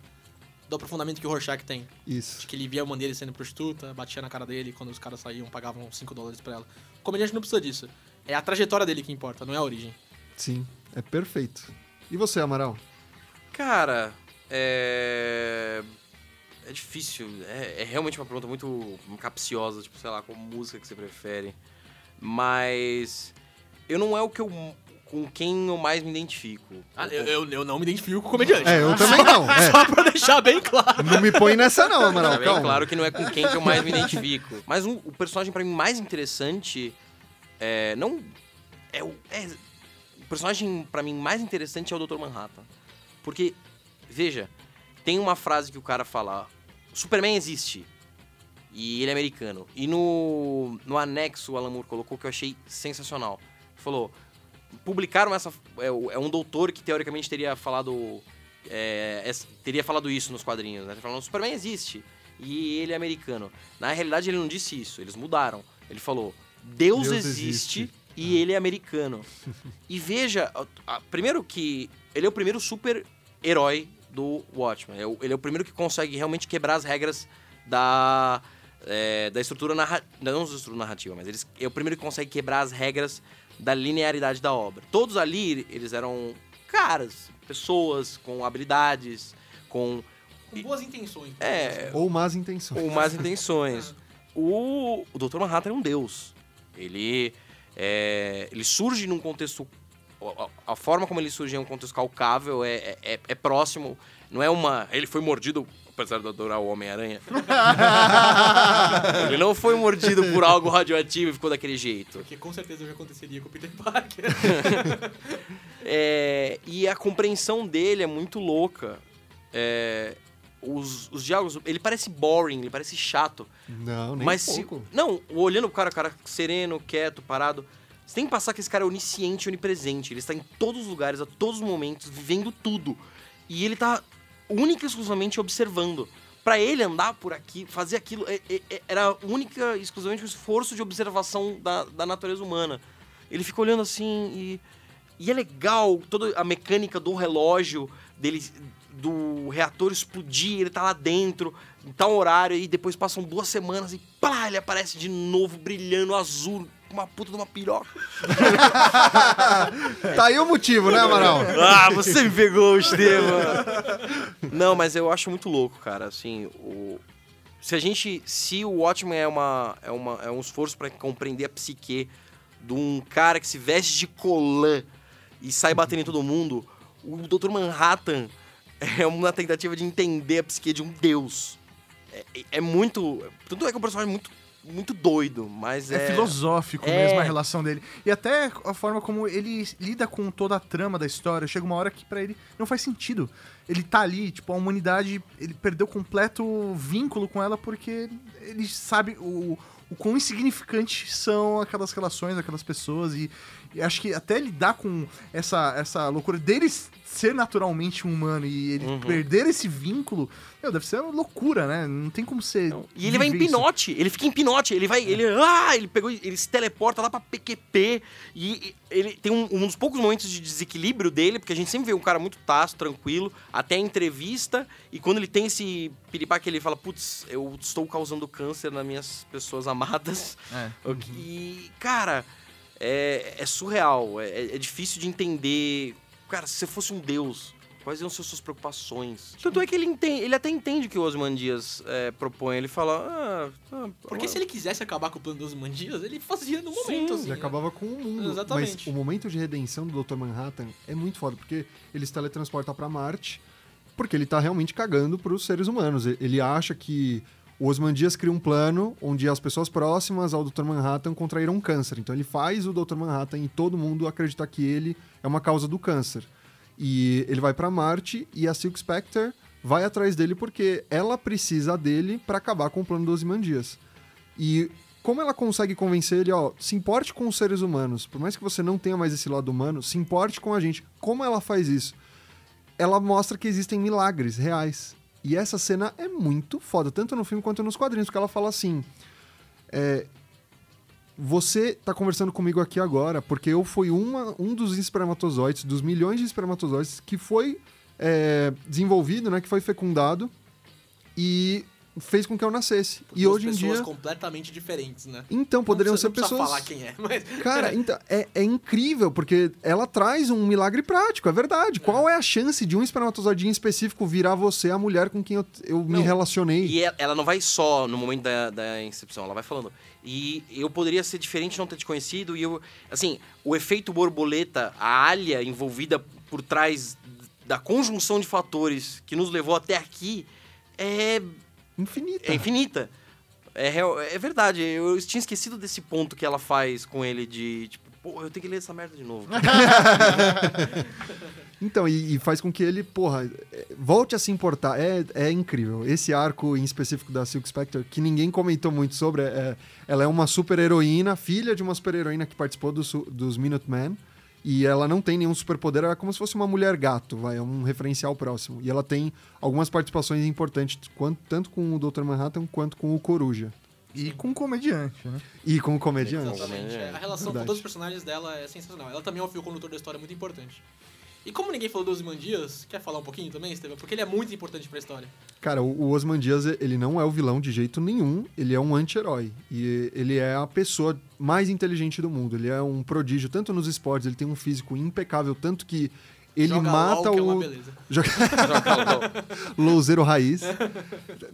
do aprofundamento que o Rorschach tem. Isso. De que ele via a mãe dele sendo prostituta, batia na cara dele, quando os caras saíam, pagavam 5 dólares pra ela. O comediante não precisa disso. É a trajetória dele que importa, não é a origem. Sim, é perfeito. E você, Amaral? Cara, é. É difícil. É, é realmente uma pergunta muito capciosa, tipo, sei lá, qual música que você prefere. Mas. Eu não é o que eu. com quem eu mais me identifico. Ah, eu, eu, eu não me identifico com o comediante. É, eu também não. É, Só pra deixar bem claro. não me põe nessa não, Amaral. Tá calma. claro que não é com quem que eu mais me identifico. Mas um- o personagem pra mim mais interessante é. Não. É o. é- o personagem pra mim mais interessante é o Dr. Manhattan. Porque, veja, tem uma frase que o cara fala: Superman existe. E ele é americano. E no, no anexo o Alan Moore colocou que eu achei sensacional. Falou: publicaram essa. É, é um doutor que teoricamente teria falado. é, es- teria falado isso nos quadrinhos, né? Ele falou: Superman existe. E ele é americano. Na realidade, ele não disse isso, eles mudaram. Ele falou: Deus, Deus existe, existe. e ele é americano. e veja, a- a- primeiro que ele é o primeiro super-herói do Watchmen. É o- Ele é o primeiro que consegue realmente quebrar as regras da, é, da estrutura narrativa. Não da estrutura narrativa, mas eles, é o primeiro que consegue quebrar as regras da linearidade da obra. Todos ali, eles eram caras, pessoas com habilidades, com Com boas intenções. É, Ou más intenções. com más intenções. O, o Dr. Manhattan é um deus. Ele, é, ele surge num contexto. A- A, forma como ele surge é um contexto calcável, é, é, é próximo. Não é uma. Ele foi mordido, apesar de eu adorar o Homem-Aranha. ele não foi mordido por algo radioativo e ficou daquele jeito. Porque com certeza já aconteceria com o Peter Parker. É, e a compreensão dele é muito louca. É, os, os diálogos, ele parece boring, ele parece chato. Não, nem mas um se, pouco. não, olhando o cara, o cara sereno, quieto, parado, você tem que passar que esse cara é onisciente, onipresente. Ele está em todos os lugares, a todos os momentos, vivendo tudo. E ele tá única e exclusivamente observando. Pra ele andar por aqui, fazer aquilo, é- é- é- era única e exclusivamente um esforço de observação da, da natureza humana. Ele fica olhando assim e. E é legal toda a mecânica do relógio, dele, do reator explodir, ele tá lá dentro, em tal horário, e depois passam duas semanas e pá, ele aparece de novo brilhando azul, uma puta de uma piroca. Tá aí o motivo, né, Amaral? Ah, você me pegou, Estevam! Não, mas eu acho muito louco, cara. Assim, o... se a gente. Se o Watchmen é, uma, é, uma, é um esforço pra compreender a psique de um cara que se veste de colã e sai batendo em todo mundo, o Dr. Manhattan é uma tentativa de entender a psique de um deus. É, é- é muito. Tanto é que é um personagem muito, muito doido, mas É, é. filosófico É. mesmo a relação dele. E até a forma como ele lida com toda a trama da história. Chega uma hora que pra ele não faz sentido. Ele tá ali, tipo, a humanidade, ele perdeu completo vínculo com ela porque ele sabe o, o quão insignificantes são aquelas relações, aquelas pessoas. E acho que até lidar com essa, essa loucura dele ser naturalmente um humano e ele Uhum. perder esse vínculo, meu, deve ser uma loucura, né? Não tem como ser. E ele vai em pinote, ele fica em pinote, ele vai, ele, ah, ele pegou, ele se teleporta lá pra PQP e e ele tem um, um dos poucos momentos de desequilíbrio dele, porque a gente sempre vê um cara muito taço, tranquilo, até a entrevista, e quando ele tem esse piripá que ele fala, putz, eu estou causando câncer nas minhas pessoas amadas, É. e, cara, é, é surreal, é, é difícil de entender, cara, se você fosse um deus, quais iam ser suas preocupações. Tanto é que ele, entende, ele até entende o que o Osman Dias é, propõe. Ele fala. Ah, ah, Porque se ele quisesse acabar com o plano dos mandias, ele fazia no momento, assim. Ele né? acabava com o mundo. Exatamente. Mas o momento de redenção do Dr. Manhattan é muito foda, porque ele se teletransporta pra Marte, porque ele tá realmente cagando pros seres humanos. E- Ele acha que o Osman Dias cria um plano onde as pessoas próximas ao Dr. Manhattan contraíram câncer. Então ele faz o Dr. Manhattan e todo mundo acreditar que ele é uma causa do câncer. E ele vai pra Marte e a Silk Spectre vai atrás dele porque ela precisa dele pra acabar com o plano dos Dias. E como ela consegue convencer ele, ó, se importe com os seres humanos, por mais que você não tenha mais esse lado humano, se importe com a gente. Como ela faz isso? Ela mostra que existem milagres reais. E essa cena é muito foda, tanto no filme quanto nos quadrinhos, porque ela fala assim: é, Você tá conversando comigo aqui agora porque eu fui uma, um dos espermatozoides, dos milhões de espermatozoides que foi é, desenvolvido, né, que foi fecundado e fez com que eu nascesse. e hoje em pessoas dia. completamente diferentes, né? Então, poderiam ser precisa, não pessoas. falar quem é, mas... Cara, então, é, é incrível, porque ela traz um milagre prático, é verdade. Qual é a chance de um espermatozoide em específico virar você a mulher com quem eu, eu me relacionei? E ela- ela não vai só no momento da, da incepção, ela vai falando. E eu poderia ser diferente não ter te conhecido. E eu, assim, o efeito borboleta, a alha envolvida por trás da conjunção de fatores que nos levou até aqui é, Infinita. é infinita. É, real- é verdade, eu tinha esquecido desse ponto que ela faz com ele de, tipo, pô, eu tenho que ler essa merda de novo. Então, e, e faz com que ele, porra, é, volte a se importar. É, é incrível. Esse arco em específico da Silk Spectre, que ninguém comentou muito sobre, é, ela é uma super heroína, filha de uma super heroína que participou do dos Minutemen. E ela não tem nenhum superpoder, ela é como se fosse uma mulher gato, vai, é um referencial próximo. E ela tem algumas participações importantes, tanto com o Dr. Manhattan quanto com o Coruja. E com um comediante, né? E com o comediante. Exatamente. É, A relação verdade. com todos os personagens dela é sensacional. Ela também é um fio condutor da história muito importante. E como ninguém falou do Ozymandias, quer falar um pouquinho também, Estevam? Porque ele é muito importante pra história. Cara, o o Osman Dias, ele não é o vilão de jeito nenhum, ele é um anti-herói. E ele é a pessoa mais inteligente do mundo. Ele é um prodígio, tanto nos esportes, ele tem um físico impecável, tanto que ele Joga mata LOL, que é o. Joga... Louzeiro raiz.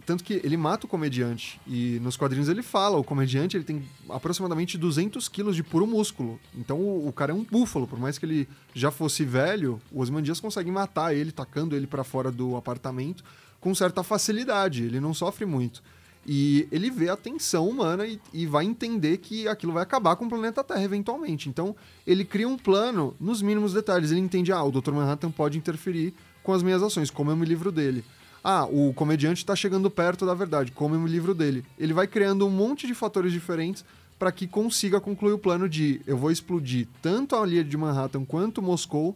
Tanto que ele mata o comediante. E nos quadrinhos ele fala: o comediante ele tem aproximadamente 200 quilos de puro músculo. Então o, o cara é um búfalo. Por mais que ele já fosse velho, o Osman Dias consegue matar ele, tacando ele pra fora do apartamento com certa facilidade. Ele não sofre muito. E ele vê a tensão humana e, e vai entender que aquilo vai acabar com o planeta Terra eventualmente. Então, ele cria um plano nos mínimos detalhes. Ele entende, ah, o Dr. Manhattan pode interferir com as minhas ações, como eu me livro dele. Ah, o comediante está chegando perto da verdade, como eu me livro dele. Ele vai criando um monte de fatores diferentes para que consiga concluir o plano de eu vou explodir tanto a ilha de Manhattan quanto Moscou,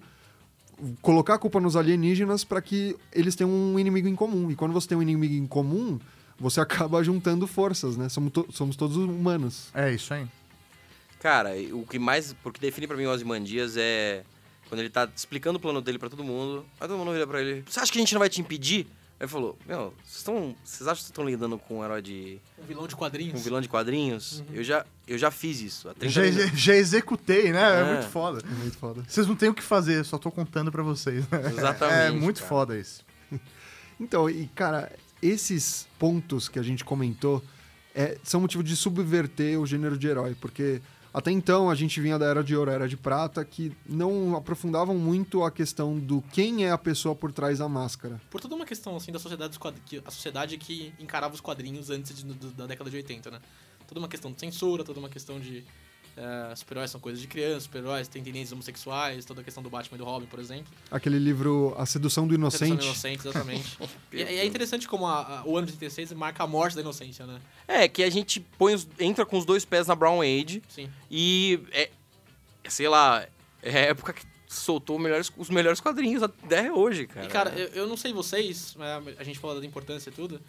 colocar a culpa nos alienígenas para que eles tenham um inimigo em comum. E quando você tem um inimigo em comum, você acaba juntando forças, né? Somos, to- somos todos humanos. É isso aí. Cara, o que mais. Porque define pra mim o Ozymandias é. Quando ele tá explicando o plano dele pra todo mundo, aí todo mundo vira pra ele: Você acha que a gente não vai te impedir? Aí ele falou: Meu, vocês estão. Vocês acham que vocês estão lidando com um herói de. Um vilão de quadrinhos. um vilão de quadrinhos? Eu, já, eu já fiz isso. Há 30 Já, já- já executei, né? É. É. muito foda. É muito foda. Vocês não têm o que fazer, só tô contando pra vocês. Exatamente, É muito cara. foda isso. Então, e cara, esses pontos que a gente comentou é, são motivo de subverter o gênero de herói, porque até então a gente vinha da Era de Ouro, Era de Prata, que não aprofundavam muito a questão do quem é a pessoa por trás da máscara. Por toda uma questão, assim, da sociedade, que- a sociedade que encarava os quadrinhos antes de- do- da década de 80, né? Toda uma questão de censura, toda uma questão de... eh, super-heróis são coisas de criança, super-heróis têm tendências homossexuais, toda a questão do Batman e do Robin, por exemplo. Aquele livro A Sedução do Sedução Inocente. do Inocente, exatamente. e, e é interessante como a- a- o ano de 36 marca a morte da inocência, né? É, que a gente põe os- entra com os dois pés na Brown Age Sim. e. É, sei lá, é a época que soltou melhores- os melhores quadrinhos até hoje, cara. E, cara, eu, eu não sei vocês, né, a gente falou da importância e tudo.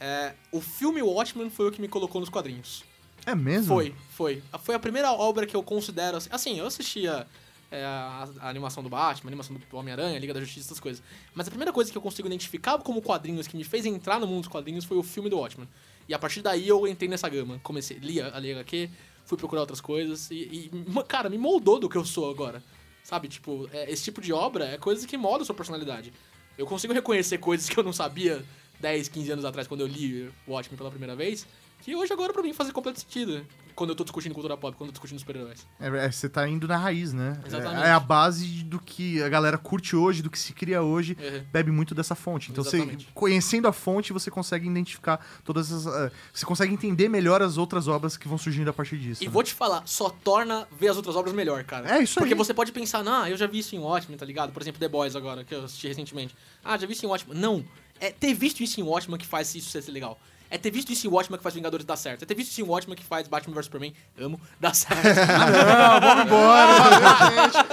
é, o filme Watchmen foi o que me colocou nos quadrinhos. É mesmo? Foi, foi. Foi a primeira obra que eu considero assim. Assim, eu assistia é, a, a animação do Batman, a animação do Homem-Aranha, Liga da Justiça, essas coisas. Mas a primeira coisa que eu consigo identificar como quadrinhos que me fez entrar no mundo dos quadrinhos foi o filme do Watchmen. E a partir daí eu entrei nessa gama. Comecei, li a, a HQ, fui procurar outras coisas e, e, cara, me moldou do que eu sou agora. Sabe? Tipo, é, esse tipo de obra é coisa que molda a sua personalidade. Eu consigo reconhecer coisas que eu não sabia 10, 15 anos atrás, quando eu li Watchmen pela primeira vez, que hoje agora pra mim fazem completo sentido. Quando eu tô discutindo cultura pop, quando eu tô discutindo super-heróis. É, é, você tá indo na raiz, né? Exatamente. É, é a base do que a galera curte hoje, do que se cria hoje, Uhum. bebe muito dessa fonte. Então, você, conhecendo a fonte, você consegue identificar todas as. eh, você consegue entender melhor as outras obras que vão surgindo a partir disso. E né? vou te falar, só torna ver as outras obras melhor, cara. É isso Porque aí. você pode pensar, não, eu já vi isso em Watchmen, tá ligado? Por exemplo, The Boys agora, que eu assisti recentemente. Ah, já vi isso em Watchmen. Não. É ter visto isso em Watchmen que faz isso ser legal. É ter visto isso em Watchmen que faz Vingadores dar certo. É ter visto isso em Watchmen que faz Batman vs Superman, amo, dar certo.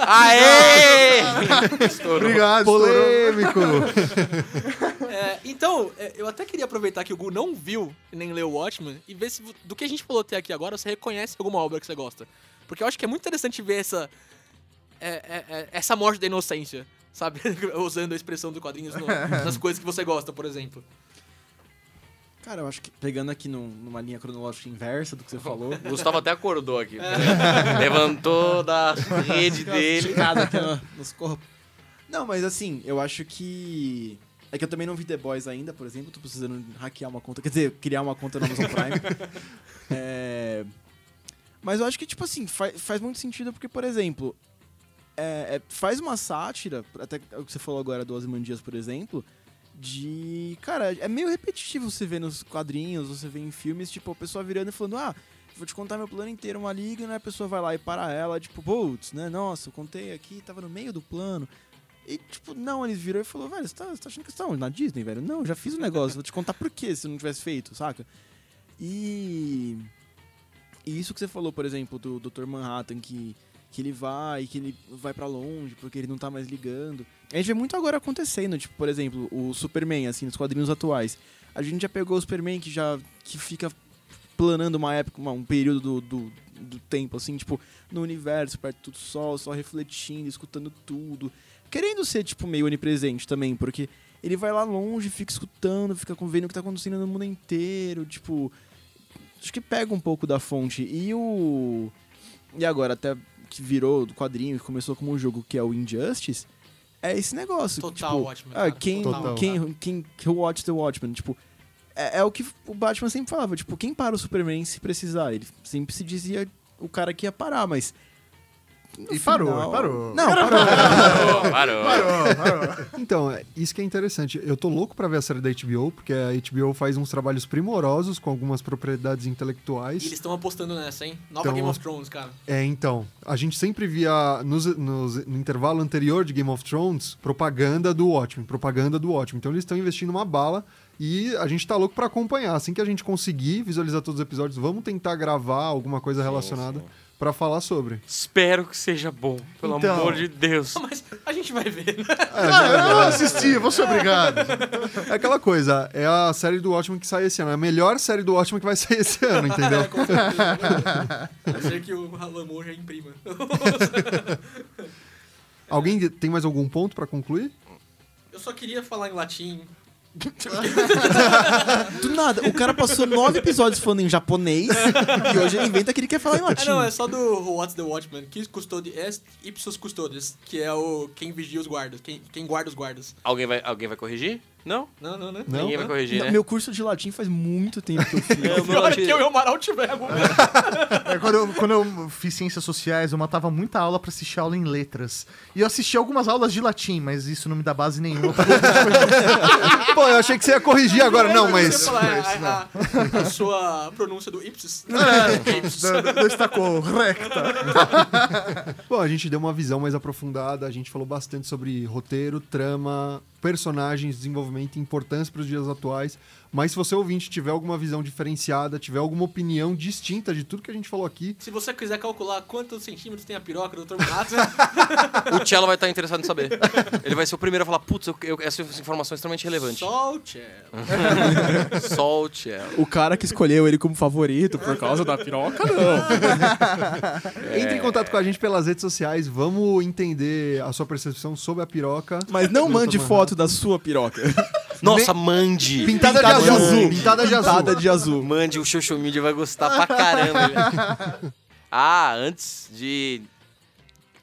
Aê! Estourou. Obrigado. Polêmico! É, então, é, eu até queria aproveitar que o Gu não viu e nem leu Watchmen e ver se do que a gente falou até aqui agora você reconhece alguma obra que você gosta. Porque eu acho que é muito interessante ver essa. é, é, é, essa morte da inocência, sabe? Usando a expressão do quadrinhos no- nas coisas que você gosta, por exemplo. Cara, eu acho que pegando aqui num- numa linha cronológica inversa do que você falou. O Gustavo até acordou aqui. Levantou da rede dele. Aqui no- nos corpos. Não, mas assim, eu acho que. É que eu também não vi The Boys ainda, por exemplo. Tô precisando hackear uma conta. Quer dizer, criar uma conta no Amazon Prime. É, Mas eu acho que, tipo assim, faz, faz muito sentido porque, por exemplo, é- é- faz uma sátira, até o que você falou agora do Ozymandias, por exemplo, de. Cara, é meio repetitivo você ver nos quadrinhos, você vê em filmes, tipo, a pessoa virando e falando, ah, vou te contar meu plano inteiro, uma liga, né? A pessoa vai lá e para ela, tipo, putz, né? Nossa, eu contei aqui, tava no meio do plano. E, tipo, não, eles viram e falou, velho, você tá, você tá achando que você tá? Na Disney, velho? Não, já fiz o negócio, vou te contar por quê se não tivesse feito, saca? E. E isso que você falou, por exemplo, do Dr. Manhattan, que, que ele vai, que ele vai pra longe, porque ele não tá mais ligando. A gente vê muito agora acontecendo, tipo, por exemplo, o Superman, assim, nos quadrinhos atuais. A gente já pegou o Superman que já que fica planando uma época, uma- um período do, do, do tempo, assim, tipo, no universo, perto do sol, só refletindo, escutando tudo. Querendo ser, tipo, meio onipresente também, porque ele vai lá longe, fica escutando, fica vendo o que tá acontecendo no mundo inteiro, tipo. Acho que pega um pouco da fonte. E o. E agora, até que virou do quadrinho e começou como um jogo que é o Injustice, é esse negócio. Total tipo, Watchmen, ah, quem, Total. quem, quem, quem watch the Watchmen, tipo, é, é o que o Batman sempre falava, tipo, quem para o Superman se precisar? Ele sempre se dizia o cara que ia parar, mas. No E parou, final- parou. Não, parou. Parou, parou. Parou, parou. Então, é isso que é interessante. Eu tô louco pra ver a série da HBO, porque a HBO faz uns trabalhos primorosos com algumas propriedades E intelectuais. eles estão apostando nessa, hein? Nova Então- Game of Thrones, cara. É, então, a gente sempre via nos, nos- no intervalo anterior de Game of Thrones propaganda do Watchmen, propaganda do Watchmen. Então eles estão investindo uma bala e a gente tá louco pra acompanhar. Assim que a gente conseguir visualizar todos os episódios, vamos tentar gravar alguma coisa relacionada pra falar sobre. Espero que seja bom, pelo Então. amor de Deus. Mas a gente vai ver, né? Ah, eu não assisti, vou ser obrigado. É aquela coisa, é a série do Watchmen que sai esse ano, é a melhor série do Watchmen que vai sair esse ano, entendeu? Com certeza. A ser que o Alan Moore já imprima. Alguém tem mais algum ponto pra concluir? Eu só queria falar em latim. Do nada, o cara passou nove episódios falando em japonês e hoje ele inventa que ele quer falar em Ah, latim. não, é só do What's the Watchman. Quis custode est ipsos custodes, que é o quem vigia os guardas, quem, quem guarda os guardas. Alguém vai, alguém vai corrigir? Não? Não, não, né? Não? Ninguém vai corrigir, Não, né? Meu curso de latim faz muito tempo que eu fiz. É, Pior latim- que eu e o Amaral tivemos. É, quando, eu, quando eu fiz ciências sociais, eu matava muita aula pra assistir aula em letras. E eu assisti algumas aulas de latim, mas isso não me dá base nenhuma. Pô, eu achei que você ia corrigir agora. Não, mas. Falar, é, a, a- a sua pronúncia do ipsis. Ipsis. não, não está correcta. Bom, a gente deu uma visão mais aprofundada, a gente falou bastante sobre roteiro, trama, personagens, desenvolvimento e importância para os dias atuais. Mas se você ouvinte tiver alguma visão diferenciada, tiver alguma opinião distinta de tudo que a gente falou aqui, Se você quiser calcular quantos centímetros tem a piroca do Dr. Manhattan, O Cello vai estar interessado em saber. Ele vai ser o primeiro a falar, putz, eu, eu, essa informação é extremamente relevante. só o Cello. Só o Cello. O cara que escolheu ele como favorito por causa da piroca, não. entre em contato com a gente pelas redes sociais, vamos entender a sua percepção sobre a piroca. Mas não mande foto da sua piroca. Nossa, mande! Pintada, Pintada de de azul. Pintada de azul. Pintada de azul. Mande, o social media vai gostar pra caramba. ah, antes de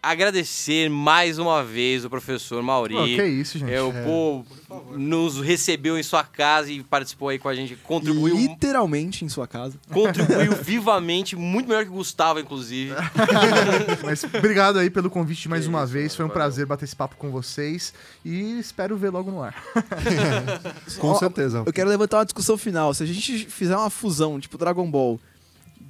agradecer mais uma vez o professor Mauri. Pô, que isso, gente. É, o pô, nos recebeu em sua casa e participou aí com a gente, contribuiu, Literalmente em sua casa. contribuiu vivamente, muito melhor que o Gustavo, inclusive. Mas obrigado aí pelo convite mais Que uma isso, vez. Foi um valeu. prazer bater esse papo com vocês. E espero ver logo no ar. Com Ó, certeza. Eu quero levantar uma discussão final. Se a gente fizer uma fusão, tipo Dragon Ball,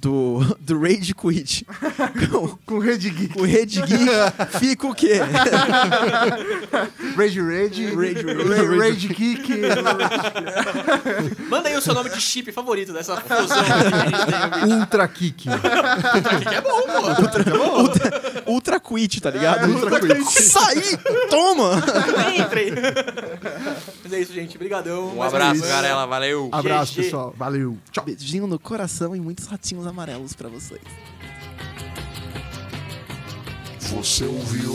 do, do Rage Quit com, Com Rede Geek. com o Red Geek, fica o quê? Rage Rage. Rage, Ra- Rage Geek. Manda aí o seu nome de chip favorito dessa fusão que a gente tem. Ultra Kick. É bom, pô. Ultra, Ultra Quit, tá ligado? Ultra Quit. Sai! Toma! Entrei. Mas é isso, gente. Obrigadão. Um abraço. Garela, valeu. Abraço, GG. pessoal. Valeu. Tchau. Beijinho no coração e muitos ratinhos amarelos pra vocês. Você ouviu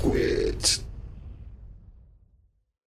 Quit.